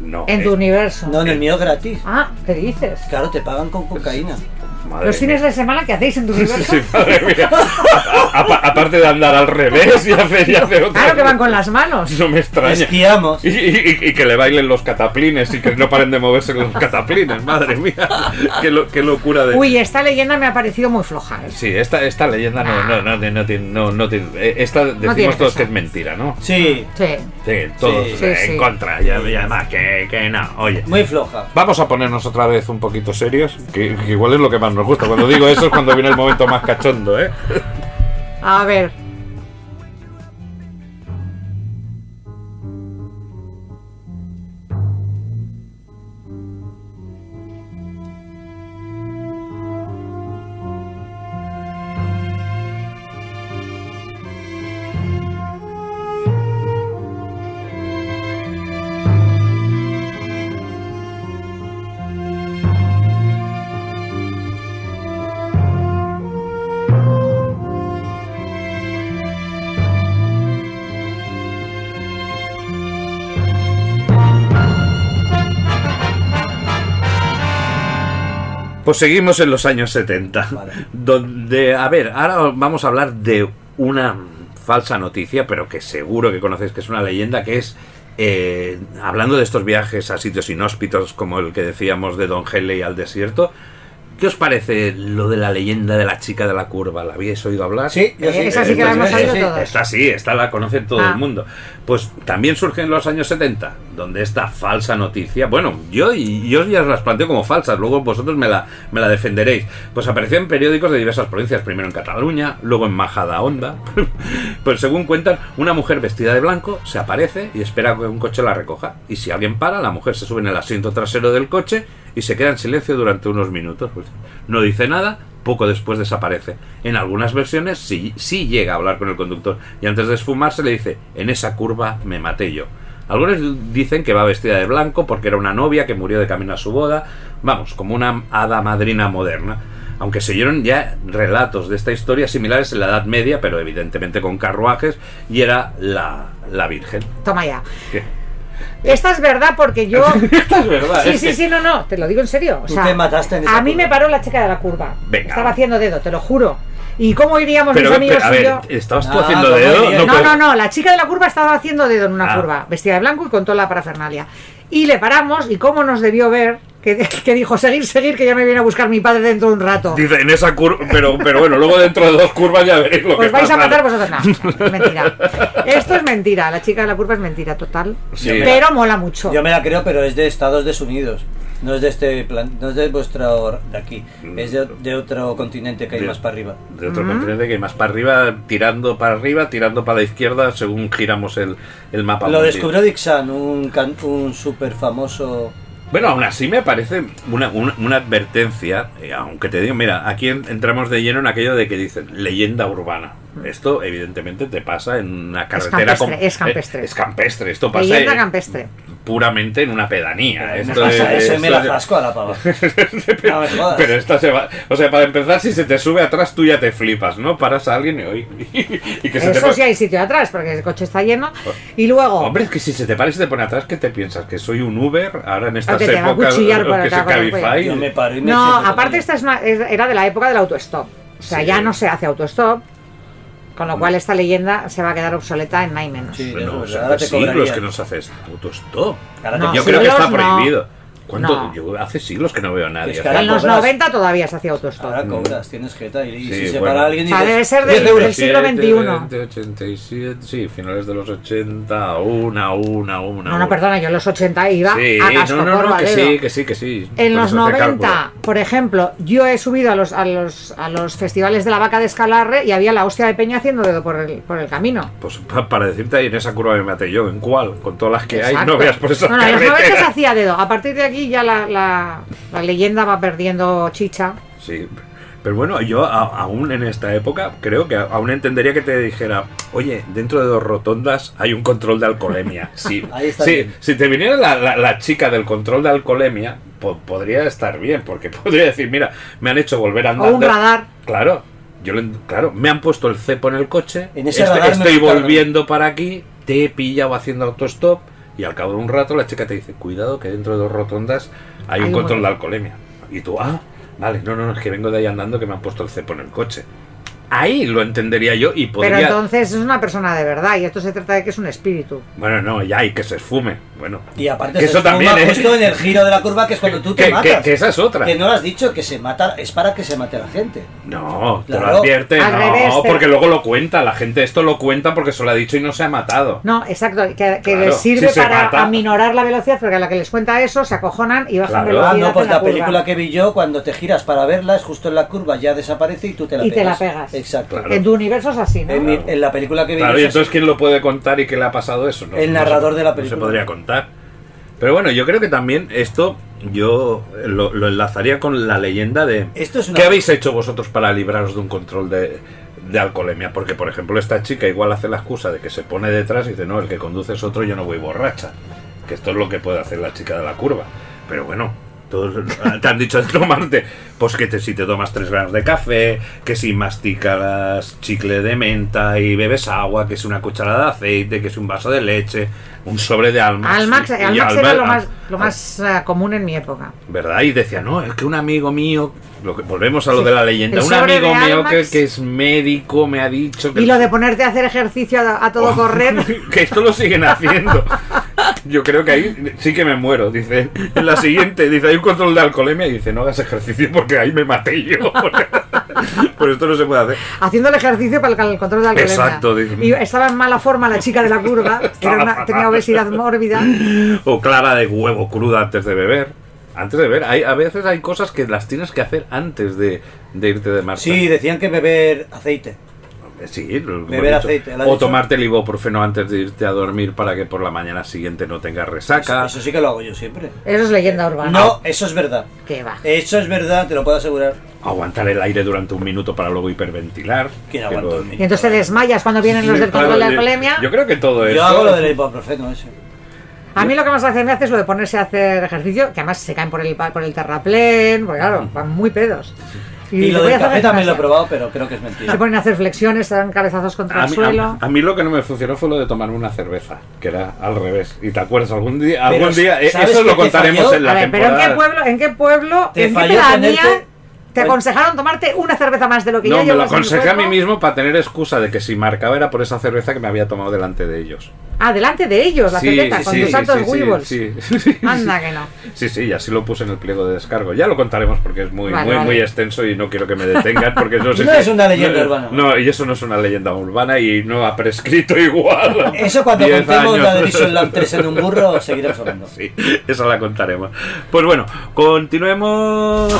No, En eh, tu universo. No, en el mío es gratis. Ah, ¿qué dices? Claro, te pagan con cocaína. Madre Los fines mía. de semana que hacéis en tu universo. Sí, madre mía. A- a- aparte de andar al revés y hacer, y hacer otra Claro que van con las manos. No me extraña. Esquiamos. Y, y- y que le bailen los cataplines y que no paren de moverse los cataplines, madre mía. Qué, lo- qué locura de. Uy, esta leyenda me ha parecido muy floja. ¿eh? Sí, esta, esta leyenda no, no, no, no, tiene- no, no tiene- eh, Esta decimos tiene todos que es mentira, ¿no? Sí, Sí. Sí, todos Sí. eh, Sí, en sí. contra. Y además que, que no. Oye. muy floja. Vamos a ponernos otra vez un poquito serios, que, que igual es lo que más nos gusta. Cuando digo eso es cuando viene el momento más cachondo, ¿eh? A ver. Pues seguimos en los años 70, Vale. donde, a ver, ahora vamos a hablar de una falsa noticia, pero que seguro que conocéis que es una leyenda, que es, eh, hablando de estos viajes a sitios inhóspitos como el que decíamos de Don Henley al desierto, ¿qué os parece lo de la leyenda de la chica de la curva? ¿La habéis oído hablar? Sí, yo sí. Esa sí que la hemos Esta- oído todos. Esta sí, esta la conoce todo Ah. el mundo. Pues también surge en los años 70, donde esta falsa noticia, bueno, yo, y yo ya os las planteo como falsas, luego vosotros me la, me la defenderéis. Pues apareció en periódicos de diversas provincias, primero en Cataluña, luego en Majadahonda. pues según cuentan, una mujer vestida de blanco se aparece y espera que un coche la recoja. Y si alguien para, la mujer se sube en el asiento trasero del coche y se queda en silencio durante unos minutos. Pues no dice nada, poco después desaparece. En algunas versiones sí, sí llega a hablar con el conductor y antes de esfumarse le dice, en esa curva me maté yo. Algunos dicen que va vestida de blanco porque era una novia que murió de camino a su boda, vamos, como una hada madrina moderna. Aunque se oyeron ya relatos de esta historia similares en la Edad Media, pero evidentemente con carruajes, y era la, la Virgen. Toma ya. ¿Qué? Esta es verdad porque yo. Esto es verdad. Sí, es sí, que- sí, no, no, te lo digo en serio. O Tú te mataste en esa a mí curva. me paró la chica de la curva. Venga. Estaba haciendo dedo, te lo juro. ¿Y cómo iríamos Pero, mis amigos pero, a y ver, yo? ¿estabas tú Ah, haciendo ¿cómo dedo? No, no, no, la chica de la curva estaba haciendo dedo en una Ah. curva, vestida de blanco y con toda la parafernalia. Y le paramos, y cómo nos debió ver, que, que dijo, seguir, seguir, que ya me viene a buscar mi padre dentro de un rato. Dice, en esa curva, pero, pero bueno, luego dentro de dos curvas ya veréis lo que Os vais a matar vosotros. No, mentira. Esto es mentira, la chica de la curva es mentira total. Sí. Pero mola mucho. Yo me la creo, pero es de Estados Unidos. No es de este plan, no es de vuestro de aquí, es de, de otro continente que hay De- más para arriba. De otro continente que hay más para arriba, tirando para arriba, tirando para la izquierda, según giramos el, el mapa. Lo descubrió Dixon, un, can- un súper famoso. Bueno, aún así me parece una, una, una advertencia, eh, aunque te digo, mira, aquí en- entramos de lleno en aquello de que dicen leyenda urbana. Esto evidentemente te pasa en una carretera... campestre, es campestre. eh, es campestre, esto pasa Leyenda en- campestre. Puramente en una pedanía. Me Esto pasa es- eso y me la zasco a la pava. No me jodas. Pero esta se va. O sea, para empezar, si se te sube atrás, tú ya te flipas, ¿no? Paras a alguien y, y que se te Eso sí hay sitio atrás, porque el coche está lleno. Y luego, Hombre, es que si se te para y se te pone atrás, ¿qué te piensas? ¿Que soy un Uber? Ahora en estas que te va a épocas que se. Yo me paro y me no, aparte esta es es- era de la época del autostop. O sea, Sí. ya no se hace autostop. Con lo cual esta leyenda se va a quedar obsoleta en nada y menos. Sí, Bueno, eso es son verdad, ahora te siglos que nos haces autostop. Ahora No, Yo creo que está no. prohibido. ¿Cuánto? No. Yo hace siglos que no veo a nadie. Es que En los cobras. 90 todavía se hacía autostop. Ahora cobras, tienes jeta y, Sí, si se bueno. para alguien O sea, dices, debe ser 10 del- siglo 87, XXI. 87, sí, finales de los 80, una, una, una. No, no, perdona, yo en los 80 iba Sí, a casco no, no, no, que sí, que sí, que sí. En los eso te 90, calculo. por ejemplo, yo he subido a los, a los, a los festivales de la vaca de Escalarre y había la hostia de peña haciendo dedo por el, por el camino. Pues pa- para decirte ahí en esa curva me maté yo, ¿en cuál? Con todas las que hay, Exacto. no veas por esas No, no, en los 90 se hacía dedo. A partir de aquí ya la, la, la leyenda va perdiendo chicha. Sí, Pero bueno, yo aún en esta época creo que aún entendería que te dijera, oye, dentro de dos rotondas hay un control de alcoholemia. Sí, bien. si te viniera la, la- la chica del control de alcoholemia, po- podría estar bien, porque podría decir, mira, me han hecho volver a O andar. un radar. Claro, yo le- claro, me han puesto el cepo en el coche, En ese me estoy volviendo para aquí, te he pillado haciendo autostop y al cabo de un rato la chica te dice, cuidado que dentro de dos rotondas hay un Hay un control de alcoholemia. Y tú, ah, vale, no, no, no, es que vengo de ahí andando que me han puesto el cepo en el coche. Ahí lo entendería yo y podría... Pero entonces es una persona de verdad y esto se trata de que es un espíritu. Bueno, no, ya, y que se esfume. Bueno, Y aparte Que se eso también, esfuma ¿eh? justo en el giro de la curva que es cuando tú te que, matas. que- que esa es otra. Que no lo has dicho, que se mata, es para que se mate la gente. No, te lo Claro. advierte, Al no, revés, te- porque luego lo cuenta, la gente esto lo cuenta porque se lo ha dicho y no se ha matado. No, exacto, que, que Claro, les sirve si para mata. aminorar la velocidad, porque a la que les cuenta eso se acojonan y bajan Claro. Ah, velocidad. no, pues en la curva. película que vi yo, cuando te giras para verla, es justo en la curva, ya desaparece y tú te la Y te pegas. la pegas. Exacto. Claro. En tu universo es así, ¿no? En, mi- en la película que vi Claro, y entonces ¿quién lo puede contar y qué le ha pasado eso? No- El no narrador se- de la No película. se podría contar. Pero bueno, yo creo que también esto yo lo, lo enlazaría con la leyenda de... Esto es una- ¿Qué habéis hecho vosotros para libraros de un control de, de alcoholemia? Porque, por ejemplo, esta chica igual hace la excusa de que se pone detrás y dice, no, el que conduce es otro, yo no voy borracha. Que esto es lo que puede hacer la chica de la curva. Pero bueno, todos te han dicho de tomarte, pues que te, si te tomas 3 gramos de café, que si masticas chicle de menta y bebes agua, que si una cucharada de aceite, que si un vaso de leche, un sobre de almas. Almax, y- y Almax alma- era lo más, lo más eh, común en mi época. ¿Verdad? Y decía, no, es que un amigo mío, lo que, volvemos a lo Sí. de la leyenda, El un amigo mío que, es médico me ha dicho que... Y lo de ponerte a hacer ejercicio a, a todo correr. que esto lo siguen haciendo. Yo creo que ahí sí que me muero. Dice, en la siguiente, dice, hay un control de alcoholemia y dice, no hagas ejercicio porque ahí me maté yo. Por esto no se puede hacer. haciendo el ejercicio para el, el control de alcoholemia. Exacto, dice. Y estaba en mala forma la chica de la curva, que era una- tenía obesidad mórbida. O clara de huevo cruda antes de beber. Antes de beber. Hay, a veces hay cosas que las tienes que hacer antes de, de irte de marcha. Sí, decían que beber aceite. Sí, lo hemos Beber aceite, ¿lo ha O dicho? tomarte el ibuprofeno antes de irte a dormir para que por la mañana siguiente no tengas resaca. Eso, eso sí que lo hago yo siempre. Eso es leyenda urbana. No, eso es verdad. Que va. Eso es verdad, te lo puedo asegurar. Aguantar el aire durante un minuto para luego hiperventilar. ¿Quién aguanta un Y entonces te desmayas cuando vienen los del control de yo- alcoholemia. Yo creo que todo eso. Yo hago lo del ibuprofeno ese. A mí lo que más hace me hace es lo de ponerse a hacer ejercicio, que además se caen por el, pa- por el terraplén, porque claro, van muy pedos. Y, lo del café también lo he probado, pero creo que es mentira. Se ponen a hacer flexiones, se dan cabezazos contra A el mí, suelo. a- a mí lo que no me funcionó fue lo de tomarme una cerveza, que era al revés. ¿Y te acuerdas? Algún día, Pero, algún día eh, ¿sabes eso lo contaremos falló? en la a ver, pero ¿en temporada. qué pueblo, en qué pueblo, Te en qué pedanía ponerte- te aconsejaron tomarte una cerveza más de lo que No, ya me lo aconsejé a mí mismo para tener excusa de que si marcaba era por esa cerveza que me había tomado delante de ellos. Ah, delante de ellos, la Sí, cerveza, sí, con sí, tus santos huevos. sí, sí. Anda que no. Sí, sí, y así lo puse en el pliego de descargo. Ya lo contaremos porque es muy, Vale, muy, vale. muy extenso y no quiero que me detengan porque no sé No si- es una leyenda no, urbana. No, y eso no es una leyenda urbana y no ha prescrito igual. Eso cuando contemos la de años. Vision Land 3 en un burro, seguiremos hablando. Sí, esa la contaremos. Pues bueno, continuemos.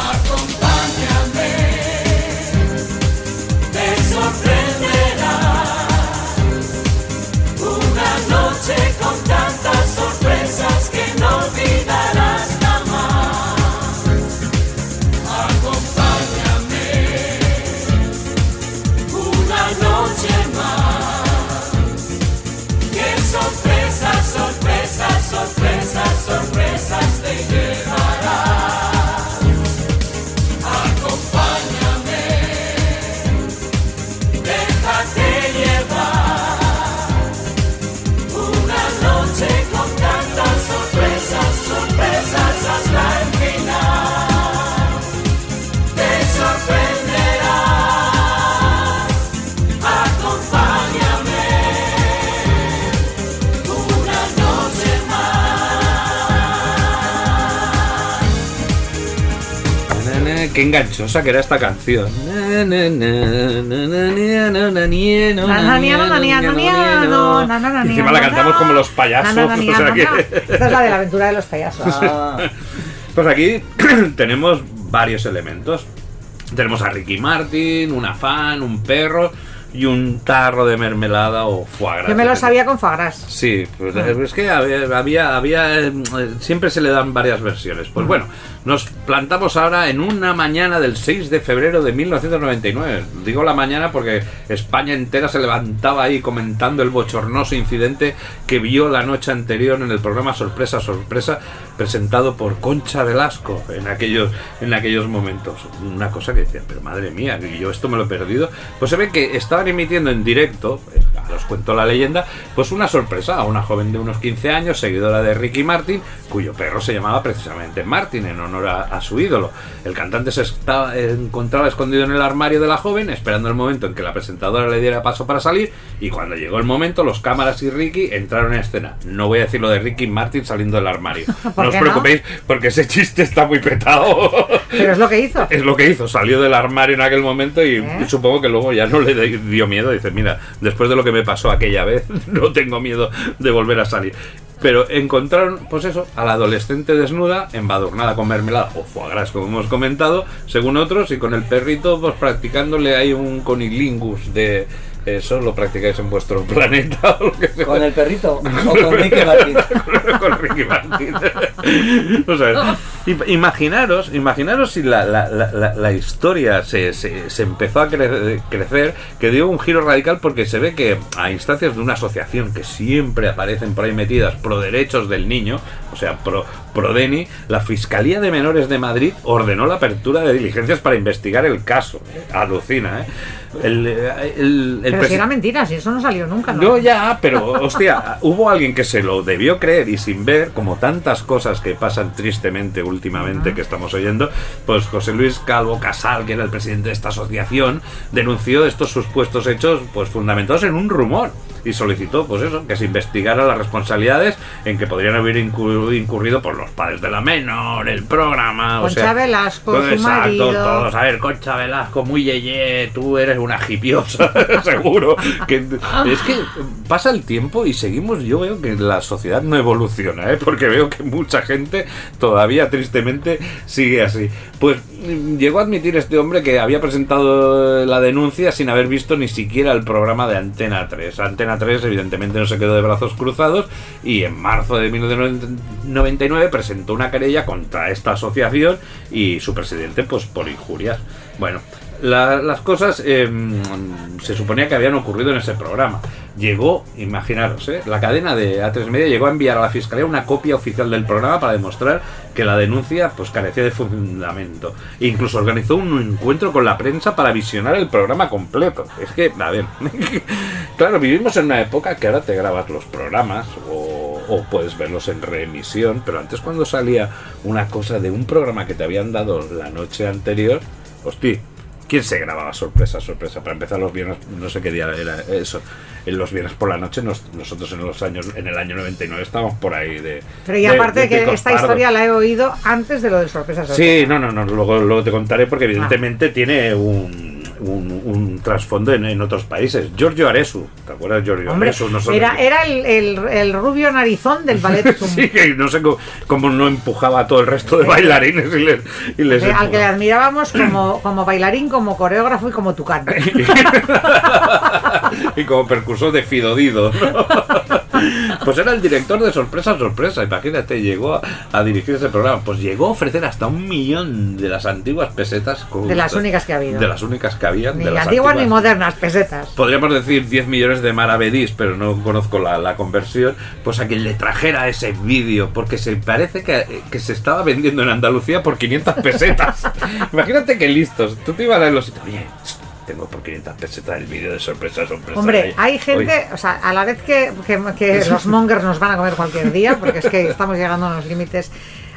they did. Nia, no, na, na, na, Y Encima la cantamos como los payasos. O sea que-. Esta es la de la aventura de los payasos. Pues aquí tenemos varios elementos. Tenemos a Ricky Martin, una fan, un perro. Y un tarro de mermelada o foie gras. Yo me lo sabía con Fagras. Sí, pues Ah. es que había, había, había, eh, siempre se le dan varias versiones. Pues bueno, nos plantamos ahora en una mañana del 6 de febrero de 1999. Digo la mañana porque España entera se levantaba ahí comentando el bochornoso incidente que vio la noche anterior en el programa Sorpresa Sorpresa presentado por Concha Velasco en aquellos en aquellos momentos. Una cosa que decía, pero madre mía, yo esto me lo he perdido. Pues se ve que estaban emitiendo en directo, eh, os cuento la leyenda, pues una sorpresa a una joven de unos 15 años, seguidora de Ricky Martin, cuyo perro se llamaba precisamente Martin en honor a, a su ídolo. El cantante se estaba, encontraba escondido en el armario de la joven, esperando el momento en que la presentadora le diera paso para salir, y cuando llegó el momento, los cámaras y Ricky entraron en escena. No voy a decir lo de Ricky Martin saliendo del armario. ¿Por no os no? preocupéis, porque ese chiste está muy petado. Pero es lo que hizo. Es lo que hizo, salió del armario en aquel momento y ¿Eh? supongo que luego ya no le dio miedo. Dice, mira, después de lo que me pasó aquella vez, no tengo miedo de volver a salir. Pero encontraron, pues eso, a la adolescente desnuda, embadurnada con mermelada o foie gras, como hemos comentado, según otros, y con el perrito, pues practicándole ahí un conilingus de... Eso lo practicáis en vuestro planeta o lo que sea. ¿Con el perrito? ¿O con Ricky Martin? con Ricky Martin. O sea, im- imaginaros, imaginaros si la, la- la- la- la historia se, se- se empezó a cre- crecer, que dio un giro radical porque se ve que a instancias de una asociación que siempre aparecen por ahí metidas pro derechos del niño, o sea, pro, pro DENI, la Fiscalía de Menores de Madrid ordenó la apertura de diligencias para investigar el caso. Alucina, ¿eh? El, el- el Pero si era mentira, si eso no salió nunca. ¿no? no, ya, pero hostia, hubo alguien que se lo debió creer y sin ver, como tantas cosas que pasan tristemente últimamente que estamos oyendo, pues José Luis Calvo Casal, que era el presidente de esta asociación, denunció estos supuestos hechos pues fundamentados en un rumor y solicitó pues eso, que se investigara las responsabilidades en que podrían haber incurrido por los padres de la menor, el programa, o Concha sea, Velasco, pues su exacto, marido. todos, a ver, Concha Velasco, muy yeye, tú eres una hipiosa, seguro. Que, es que pasa el tiempo y seguimos, yo veo que la sociedad no evoluciona, ¿eh? porque veo que mucha gente todavía tristemente sigue así. Pues llegó a admitir este hombre que había presentado la denuncia sin haber visto ni siquiera el programa de Antena 3. Antena 3 evidentemente no se quedó de brazos cruzados y en marzo de 1999 presentó una querella contra esta asociación y su presidente pues por injurias. Bueno, la- las cosas eh, se suponía que habían ocurrido en ese programa. Llegó, imaginaros, ¿eh? la cadena de A3 Media llegó a enviar a la fiscalía una copia oficial del programa para demostrar que la denuncia pues carecía de fundamento. E incluso organizó un encuentro con la prensa para visionar el programa completo. Es que, a ver, claro, vivimos en una época que ahora te grabas los programas o, o puedes verlos en reemisión, pero antes cuando salía una cosa de un programa que te habían dado la noche anterior, hostia, ¿quién se grababa sorpresa, sorpresa? Para empezar los viernes, no sé qué día era eso. En los viernes por la noche, nos- nosotros en los años, en el año 99 estábamos por ahí de. Pero y de- aparte de que esta pardos. historia la he oído antes de lo de sorpresa sorpresa. Sí, no, no, no, luego, luego te contaré porque evidentemente tiene un, un, un trasfondo en, en otros países. Giorgio Aresu, ¿te acuerdas de Giorgio Hombre, Aresu? No sé- era, era el, el- el rubio narizón del ballet. Sí, que no sé cómo, cómo no empujaba a todo el resto de bailarines y les, y les al que le admirábamos como, como bailarín, como coreógrafo y como tucán. y como percursor de Fidodido. ¿no? Pues era el director de Sorpresa Sorpresa, imagínate, llegó a, a dirigir ese programa. Pues llegó a ofrecer hasta un millón de las antiguas pesetas. con- De las únicas que ha habido. De las únicas que habían. Ni de las antiguas ni antiguas. modernas, pesetas. Podríamos decir 10 millones de maravedís, pero no conozco la, la conversión. Pues a quien le trajera ese vídeo, porque se parece que, que se estaba vendiendo en Andalucía por 500 pesetas. Imagínate qué listos. Tú te ibas a los sitios, oye, tengo por 500 pesetas el vídeo de sorpresa, sorpresa. Hombre, hay gente, o sea, a la vez que, que- que los mongers nos van a comer cualquier día, porque es que estamos llegando a los límites,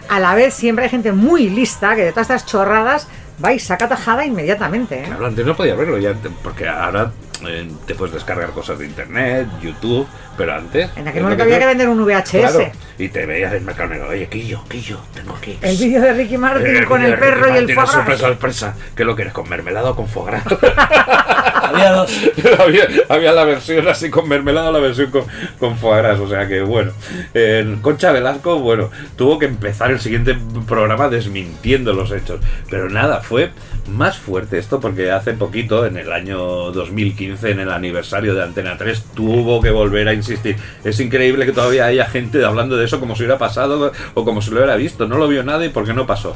a la vez siempre hay gente muy lista que de todas estas chorradas va y saca tajada inmediatamente. ¿eh? Claro, antes no podía verlo, ya, porque ahora eh, te puedes descargar cosas de internet, YouTube, pero antes. En aquel momento que había que vender un VHS. Claro, y te veías en mercado negro, oye, Quillo, Quillo, tengo aquí. El vídeo de Ricky Martin con el Ricky perro y el foie sorpresa, sorpresa. ¿Qué lo quieres? ¿Con mermelada o con foie gras? Había la versión así con mermelada, la versión con, con foie gras, o sea que bueno. Concha Velasco, bueno, tuvo que empezar el siguiente programa desmintiendo los hechos. Pero nada, fue más fuerte esto porque hace poquito, en el año 2015, en el aniversario de Antena 3, tuvo que volver a insistir. Es increíble que todavía haya gente hablando de eso como si hubiera pasado o como si lo hubiera visto. No lo vio nadie porque no pasó.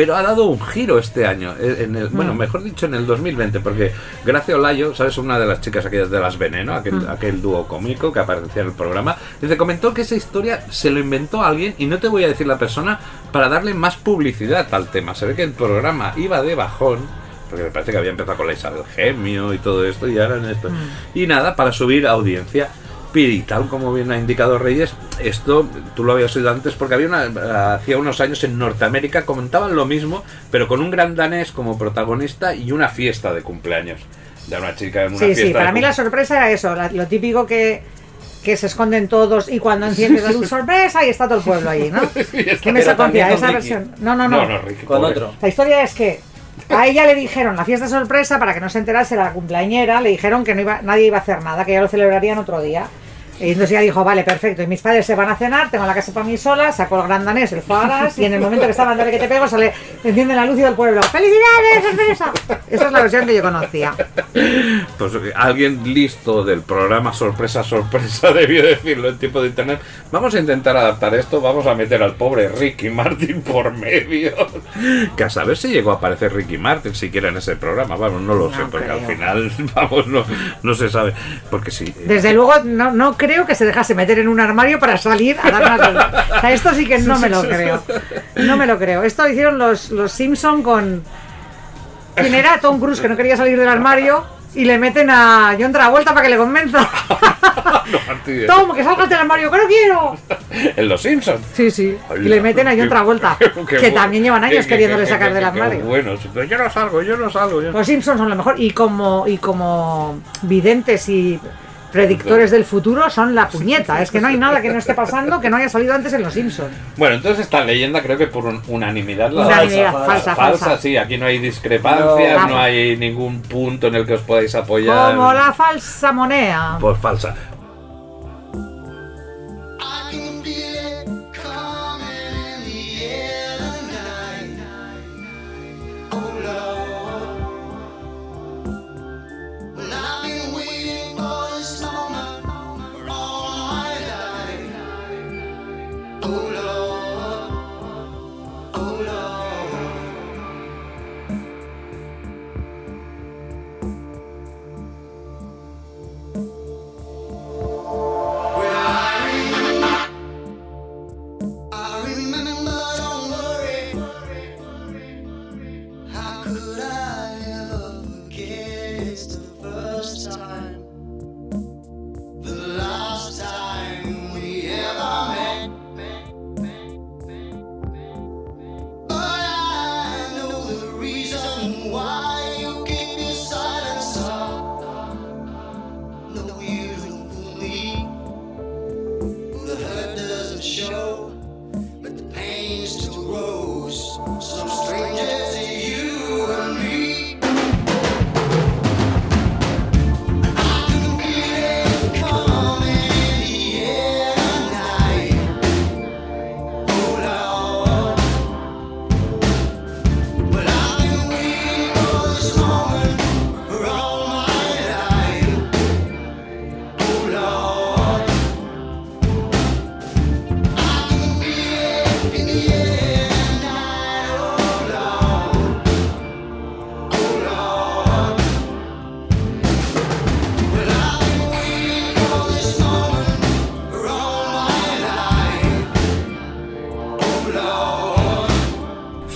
Pero ha dado un giro este año, eh, en el, bueno, mejor dicho, en el 2020, porque Gracia Olayo, ¿sabes? Una de las chicas aquellas de Las Veneno, aquel, aquel dúo cómico que aparecía en el programa, dice, comentó que esa historia se lo inventó alguien, y no te voy a decir la persona, para darle más publicidad al tema. Se ve que el programa iba de bajón, porque me parece que había empezado con la Isabel Gemio y todo esto, y ahora en esto. Y nada, para subir audiencia. Y tal como bien ha indicado Reyes, esto tú lo habías oído antes porque había una, hacía unos años en Norteamérica comentaban lo mismo, pero con un gran danés como protagonista y una fiesta de cumpleaños. De una chica en una Sí, fiesta. sí, de para mí la sorpresa era eso, la- lo típico que, que se esconden todos y cuando enciendes la luz sorpresa y está todo el pueblo allí, ¿no? ¿Qué me con Esa Ricky. versión. No, no, no. No, no, Ricky, Con pobre. otro. La historia es que a ella le dijeron la fiesta sorpresa para que no se enterase la cumpleañera, le dijeron que no iba, nadie iba a hacer nada, que ya lo celebrarían otro día. Y entonces ella dijo, vale, perfecto, y mis padres se van a cenar, tengo la casa para mí sola, sacó el gran danés, el foie gras, y en el momento que estaban dale que te pego, sale, enciende la luz y del pueblo. ¡Felicidades, sorpresa! Esa es la versión que yo conocía. Pues eh, alguien listo del programa Sorpresa Sorpresa debió decirlo en tiempo de internet. Vamos a intentar adaptar esto, vamos a meter al pobre Ricky Martin por medio. Que a saber si llegó a aparecer Ricky Martin siquiera en ese programa. Vamos, no lo sé, porque al final, vamos, no, no se sabe. Porque sí. eh, Desde luego, no, no creo que se dejase meter en un armario para salir a dar una. O sea, esto sí que no me lo creo. No me lo creo. Esto hicieron los, los Simpson con. ¿Quién era? Tom Cruise, que no quería salir del armario. Y le meten a John Travolta para que le convenza. no fastidies. Tom, que salgas del armario, que no quiero. En Los Simpsons. Sí, sí. Y le meten a John Travolta, que también llevan años queriéndole sacar del armario. Bueno, pero yo no salgo, yo no salgo. yo- Los Simpsons son lo mejor. Y como, y como videntes y predictores del futuro son la puñeta. Es que no hay nada que no esté pasando que no haya salido antes en Los Simpsons. Bueno, entonces esta leyenda creo que por un- unanimidad la Unanimidad, falsa, falsa, falsa, falsa. sí, aquí no hay discrepancias, No. no, hay ningún punto en el que os podáis apoyar. Como la falsa moneda. Pues falsa.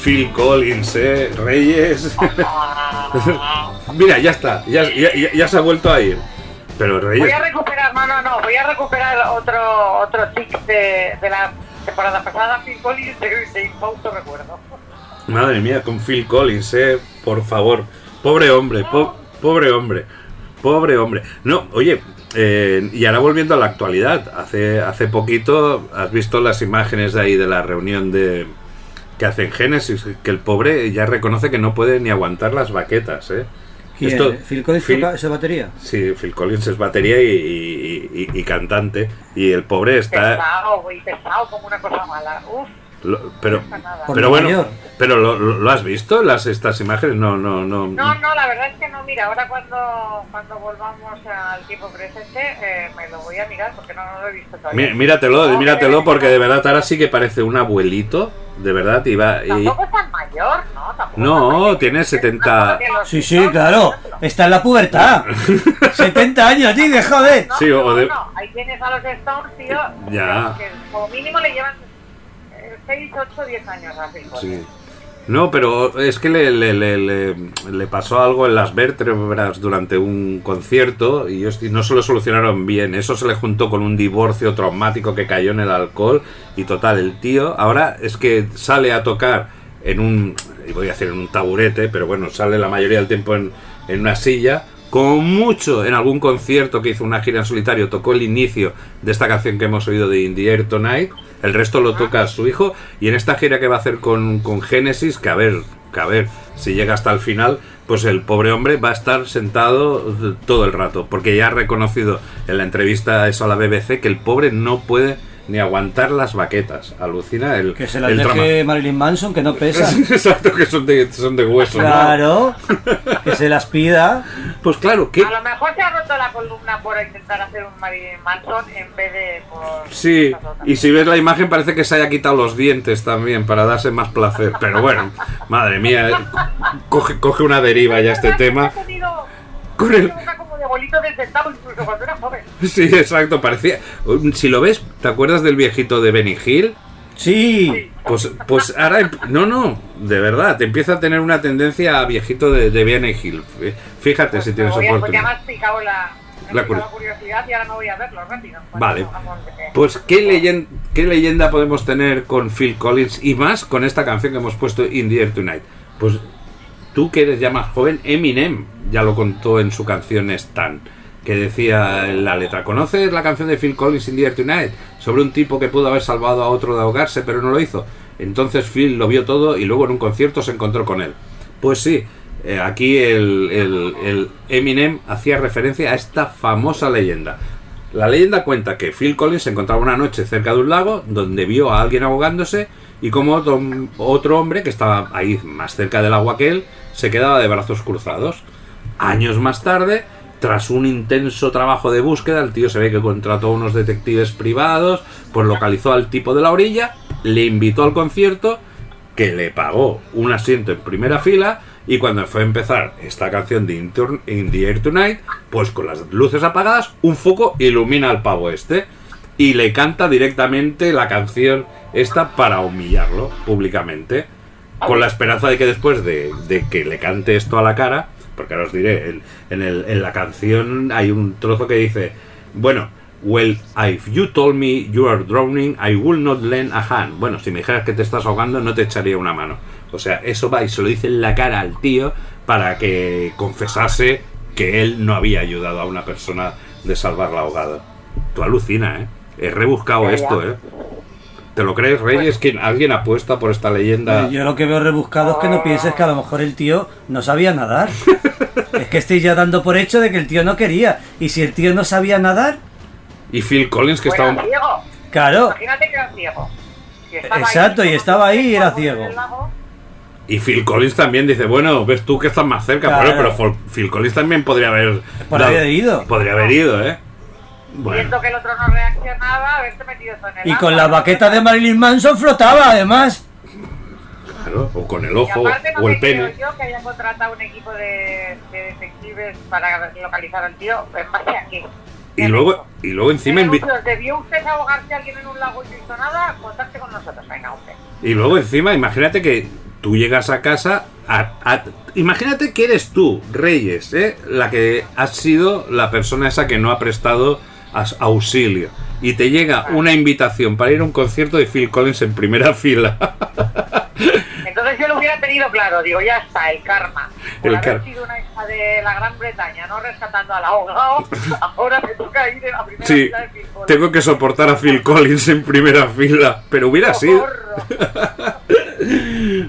Phil Collins, eh, Reyes. Mira, ya está, ya, ya, ya- ya se ha vuelto a ir. Pero Reyes. Voy a recuperar, no, no, no, voy a recuperar otro otro tic de, de la temporada pasada, Phil Collins, de, de infausto recuerdo. Madre mía, con Phil Collins, eh, por favor. Pobre hombre, po- pobre hombre, pobre hombre. No, oye, eh, y ahora volviendo a la actualidad, hace, hace poquito has visto las imágenes de ahí de la reunión de que hacen Génesis, que el pobre ya reconoce que no puede ni aguantar las baquetas, eh. ¿Quién? Esto- ¿Phil Collins Phil- esa batería? Sí, Phil Collins es batería y, y- y- y cantante. Y el pobre está. Pesado, y pesado como una cosa mala. Uf, lo- pero no pero bueno, mayor. pero lo, lo- ¿lo has visto las estas imágenes? No, no, no. No, no, la verdad es que no. Mira, ahora cuando, cuando volvamos al tiempo presente, eh, me lo voy a mirar porque no, no lo he visto todavía. Mí- Míratelo, No, míratelo que- porque de verdad ahora sí que parece un abuelito, de verdad, y va y Tampoco es tan mayor, ¿no? Tampoco No, mayor. tiene 70. Que los Sí, sí, claro. Está en la pubertad. 70 años, tío, joder. No, Sí, no, o de- no, ahí tienes a los Stones, tío, Ya. que, como mínimo le llevan 6, 8, 10 años a Phil Collins. Sí. No, pero es que le, le- le- le- pasó algo en las vértebras durante un concierto y, no se lo solucionaron bien. Eso se le juntó con un divorcio traumático que cayó en el alcohol y total, el tío ahora es que sale a tocar en un, y voy a decir en un taburete, pero bueno, sale la mayoría del tiempo en, en una silla. Como mucho en algún concierto que hizo una gira en solitario, tocó el inicio de esta canción que hemos oído de In the Air Tonight. El resto lo toca su hijo. Y en esta gira que va a hacer con, con Genesis, que a ver, que a ver si llega hasta el final, pues el pobre hombre va a estar sentado todo el rato. Porque ya ha reconocido en la entrevista eso a la BBC que el pobre no puede ni aguantar las baquetas. Alucina el, Que se las el deje Marilyn Manson, que no pesa. Exacto, que son de, son de hueso. ¿no? Claro, que se las pida. Pues claro, ¿qué, A lo mejor se ha roto la columna por intentar hacer un Marilyn Manson en vez de por... Sí, y si ves la imagen parece que se haya quitado los dientes también para darse más placer. Pero bueno, madre mía, eh, coge, coge una deriva ya este que tema. Con el- desdentado incluso cuando era joven. Sí, exacto, parecía... Si lo ves, ¿te acuerdas del viejito de Benny Hill? Sí. Pues, pues ahora... em- No, no, de verdad, te empieza a tener una tendencia a viejito de, de Benny Hill. Fíjate si tienes Pues, a- pues ya me oportunidad. has picado la, me curiosidad y ahora me voy a verlo rápido. Vale. Pues ¿qué, leyen- qué leyenda podemos tener con Phil Collins y más con esta canción que hemos puesto In the Air Tonight. Pues tú que eres ya más joven, Eminem ya lo contó en su canción Stan, que decía en la letra, ¿conoces la canción de Phil Collins In the Air Tonight? Sobre un tipo que pudo haber salvado a otro de ahogarse pero no lo hizo. Entonces Phil lo vio todo y luego en un concierto se encontró con él. Pues sí, eh, aquí el, el- el Eminem hacía referencia a esta famosa leyenda. La leyenda cuenta que Phil Collins se encontraba una noche cerca de un lago donde vio a alguien ahogándose y como otro, otro hombre que estaba ahí más cerca del agua que él se quedaba de brazos cruzados. Años más tarde, tras un intenso trabajo de búsqueda, el tío se ve que contrató unos detectives privados, pues localizó al tipo de la orilla, le invitó al concierto, que le pagó un asiento en primera fila y cuando fue a empezar esta canción de In the Air Tonight, pues con las luces apagadas, un foco ilumina al pavo este y le canta directamente la canción esta para humillarlo públicamente, con la esperanza de que después de, de que le cante esto a la cara, porque ahora os diré, en, en el- en la canción hay un trozo que dice, bueno, well, if you told me you are drowning, I will not lend a hand. Bueno, si me dijeras que te estás ahogando, no te echaría una mano. O sea, eso va y se lo dice en la cara al tío para que confesase que él no había ayudado a una persona de salvar la ahogada. Tú alucina, ¿eh? He rebuscado esto, ¿eh? ¿Te lo crees, Reyes? que alguien apuesta por esta leyenda? Yo lo que veo rebuscado es que no pienses que a lo mejor el tío no sabía nadar. Es que estoy ya dando por hecho de que el tío no quería. Y si el tío no sabía nadar, Y Phil Collins, que Bueno, estaba... ciego. claro. Imagínate que era ciego. Si Exacto, ahí, y estaba ahí y era ciego. Y Phil Collins también dice, bueno, ves tú que estás más cerca, Claro. pero, pero Phil Collins también podría haber... Podría haber ido. Podría haber ido, ¿eh? Bueno, Viendo que el otro no reaccionaba, haberse metido eso en el Y agua. con la baqueta de Marilyn Manson flotaba, además. claro, o con el ojo, no o el pene. yo que hayan contratado un equipo de, de detectives para localizar al tío. ¿En base a qué? Y luego, y luego encima... ¿Debió usted ahogarse a alguien en un lago y no hizo nada? Contacte con nosotros, venga, hombre. Y luego encima, imagínate que tú llegas a casa, a- a- imagínate que eres tú, Reyes, ¿eh? la que has sido la persona esa que no ha prestado auxilio. Y te llega una invitación para ir a un concierto de Phil Collins en primera fila. Entonces yo lo hubiera tenido claro, digo, ya está, el karma. Por El haber kar- sido una hija de la Gran Bretaña, no rescatando al ahogado, ahora me toca ir la primera sí, fila de Phil Collins. tengo que soportar a Phil Collins en primera fila. Pero hubiera sido...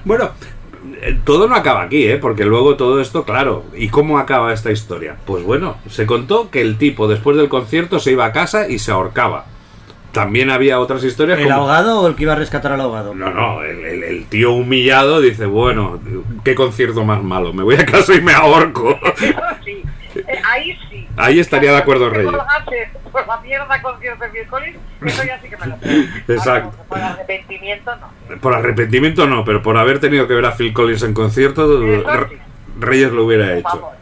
Bueno, todo no acaba aquí, ¿eh? Porque luego todo esto, claro. ¿Y cómo acaba esta historia? Pues bueno, se contó que el tipo después del concierto se iba a casa y se ahorcaba. También había otras historias ¿El como... ahogado o el que iba a rescatar al ahogado? No, no, el, el- el tío humillado dice, bueno, qué concierto más malo, me voy a casa y me ahorco. Eso sí. Eh, ahí sí. Ahí estaría de acuerdo Reyes. Por la mierda concierto de Collins, eso ya sí que me lo. Exacto. Por arrepentimiento, no. Por arrepentimiento no, pero por haber tenido que ver a Phil Collins en concierto, sí. Reyes lo hubiera hecho. Vamos.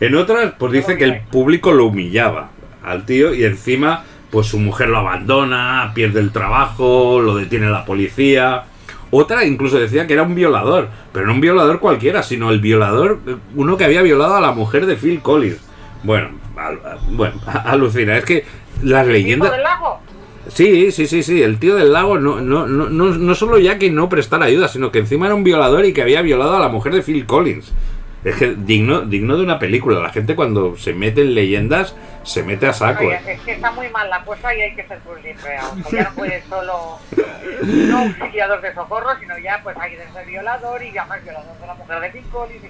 En otras, pues dice que el público lo humillaba al tío y encima, pues su mujer lo abandona, pierde el trabajo, lo detiene la policía. Otra incluso decía que era un violador, pero no un violador cualquiera, sino el violador, uno que había violado a la mujer de Phil Collins. Bueno, al- bueno, alucina, es que las ¿Hijo leyendas... del lago? Sí, sí, sí, sí. El tío del lago no, no, no, no, no solo ya que no prestara ayuda, sino que encima era un violador y que había violado a la mujer de Phil Collins. Es que digno, digno de una película. La gente cuando se mete en leyendas se mete a saco. Oye, ¿eh? es que está muy mal la cosa y hay que ser pluriempleado. Ya no puede solo no auxiliador de socorro, sino ya pues hay que ser violador y además violador de la mujer de Phil Collins.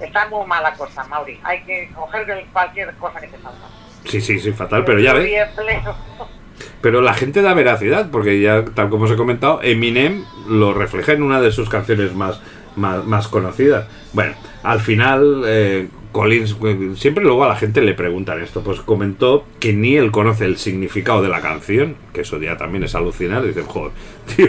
Está muy mala cosa, Mauri. Hay que coger cualquier cosa que te salga. Sí, sí, sí, fatal, pero ya ves. Pero la gente da veracidad, porque ya, tal como os he comentado, Eminem lo refleja en una de sus canciones más, más, más conocidas. Bueno, al final, eh, Collins, siempre luego a la gente le preguntan esto, pues comentó que ni él conoce el significado de la canción, que eso ya también es alucinar, dicen, joder, tío,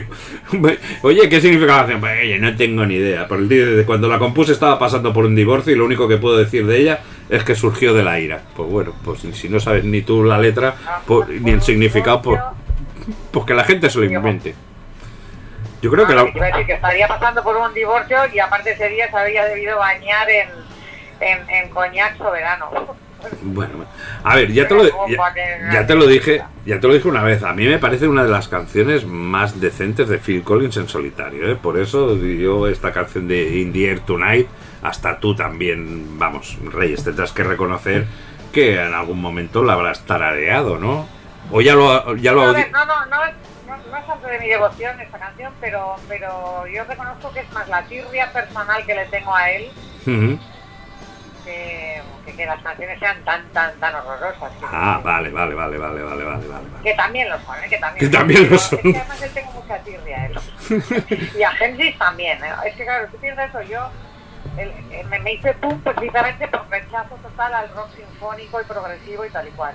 oye, ¿qué significa la canción? Pues, oye, no tengo ni idea, pero el tío desde cuando la compuse estaba pasando por un divorcio y lo único que puedo decir de ella es que surgió de la ira. Pues bueno, pues si no sabes ni tú la letra, pues, ni el significado, pues, pues que la gente se lo invente. Yo creo que la... Iba a decir que estaría pasando por un divorcio y aparte ese día se había debido bañar en, en, en coñac soberano. Bueno, a ver, ya te lo ya, ya te lo dije, ya te lo dije una vez. A mí me parece una de las canciones más decentes de Phil Collins en solitario, ¿eh? Por eso yo esta canción de In the Air Tonight, hasta tú también, vamos, Reyes, tendrás que reconocer que en algún momento la habrás tarareado, ¿no? O ya lo ya lo no, no, no, no, es tanto de mi devoción esta canción, pero, pero yo reconozco que es más la tirria personal que le tengo a él. Que, que, que las canciones sean tan, tan, tan horrorosas. Que, Ah, vale, vale, vale, vale, vale, vale, vale. que también lo son, ¿eh? que también, Que también lo son. es que además él tengo mucha tirria a él. y a Hendrix también. ¿eh? Es que claro, tú piensas eso, yo el- el- me, me hice pum precisamente por rechazo total al rock sinfónico y progresivo y tal y cual.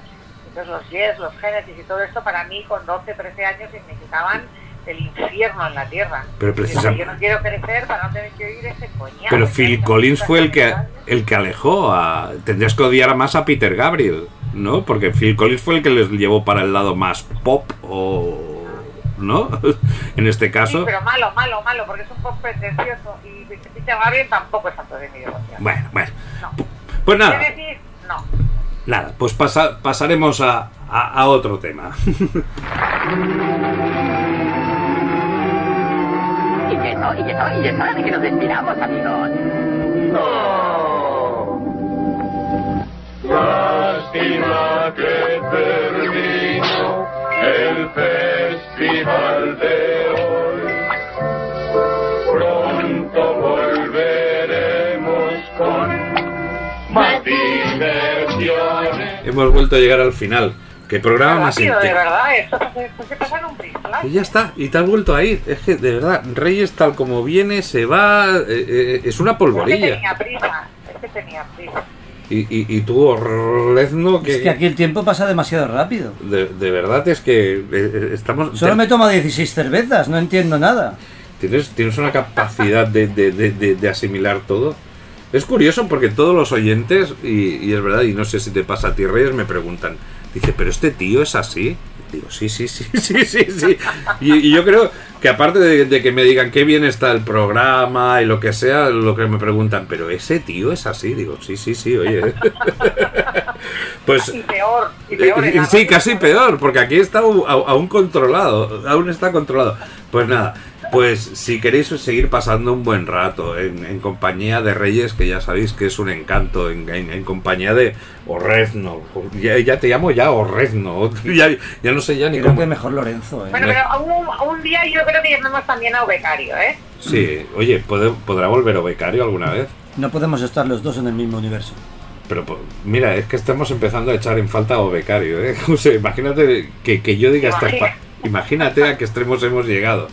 Entonces los Yes, los Genesis y todo esto para mí con 12, 13 años significaban el infierno en la tierra. Pero precisamente- Yo no quiero crecer para no tener que oír ese coñazo. Pero Phil Collins fue el que el que alejó a. Tendrías que odiar más a Peter Gabriel, ¿no? Porque Phil Collins fue el que les llevó para el lado más pop o. ¿No? en este Sí, caso. pero malo, malo, malo, porque es un poco pretencioso y Peter Gabriel tampoco es tanto de mi devoción. Bueno, bueno. No. Pues nada, no. nada, pues pasa- pasaremos a, a- a otro tema. Y que no, y que no, y es hora de que nos despidamos, amigos. Lástima que terminó el festival de hoy. Pronto volveremos con más diversiones. Hemos vuelto a llegar al final. ¿Qué programa más Rápido, de intenso? verdad, esto se, pasa en un. Y ya está, y te has vuelto a ir. Es que, de verdad, Reyes tal como viene, se va. eh, eh, es una Es que polvorilla. tenía prisa, es que tenía prisa. Y, y, y tú, Orlezno, que. Es que aquí el tiempo pasa demasiado rápido. De, de verdad es que eh, estamos. Solo te- me tomo 16 cervezas, no entiendo nada. tienes, tienes una capacidad de, de- de- de- de asimilar todo. Es curioso porque todos los oyentes, y, y es verdad, y no sé si te pasa a ti, Reyes, me preguntan, dice, ¿pero este tío es así? Digo, sí, sí, sí, sí, sí, sí. Y, y yo creo que aparte de, de que me digan qué bien está el programa y lo que sea, lo que me preguntan, ¿pero ese tío es así? Digo, sí, sí, sí, oye. pues Y peor, y peor. eh, la sí, casi peor, porque aquí está aún controlado, aún está controlado. Pues nada, Pues si queréis seguir pasando un buen rato en, en compañía de Reyes, que ya sabéis que es un encanto, en, en- en compañía de Orrezno, ya, ya te llamo ya Orrezno, ya, ya no sé ya ni Creo cómo. que mejor Lorenzo, ¿eh? Bueno, pero un, un día yo creo que llamemos también a Becario, ¿eh? Sí, oye, ¿puede- ¿podrá volver Obecario alguna vez? No podemos estar los dos en el mismo universo. Pero po- mira, es que estamos empezando a echar en falta a Obecario, ¿eh? O sea, imagínate que, que yo diga estas pa- Imagínate a qué extremos hemos llegado.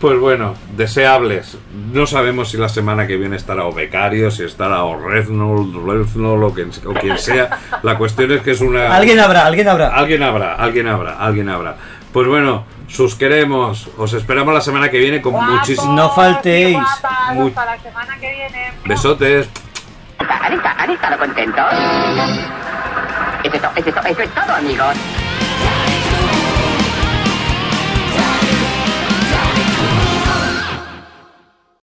Pues bueno, deseables. No sabemos si la semana que viene estará Obecario, si estará Orrezno, Rezno, o quien, o quien sea. La cuestión es que es una... Alguien habrá, alguien habrá. Alguien habrá, alguien habrá, alguien habrá. Pues bueno, sus queremos. Os esperamos la semana que viene con muchísimos No faltéis. y guapas, Muy- Hasta la semana que viene. besotes. ¿Han estado, han estado contentos? Es, to- eso es to- eso es todo, amigos.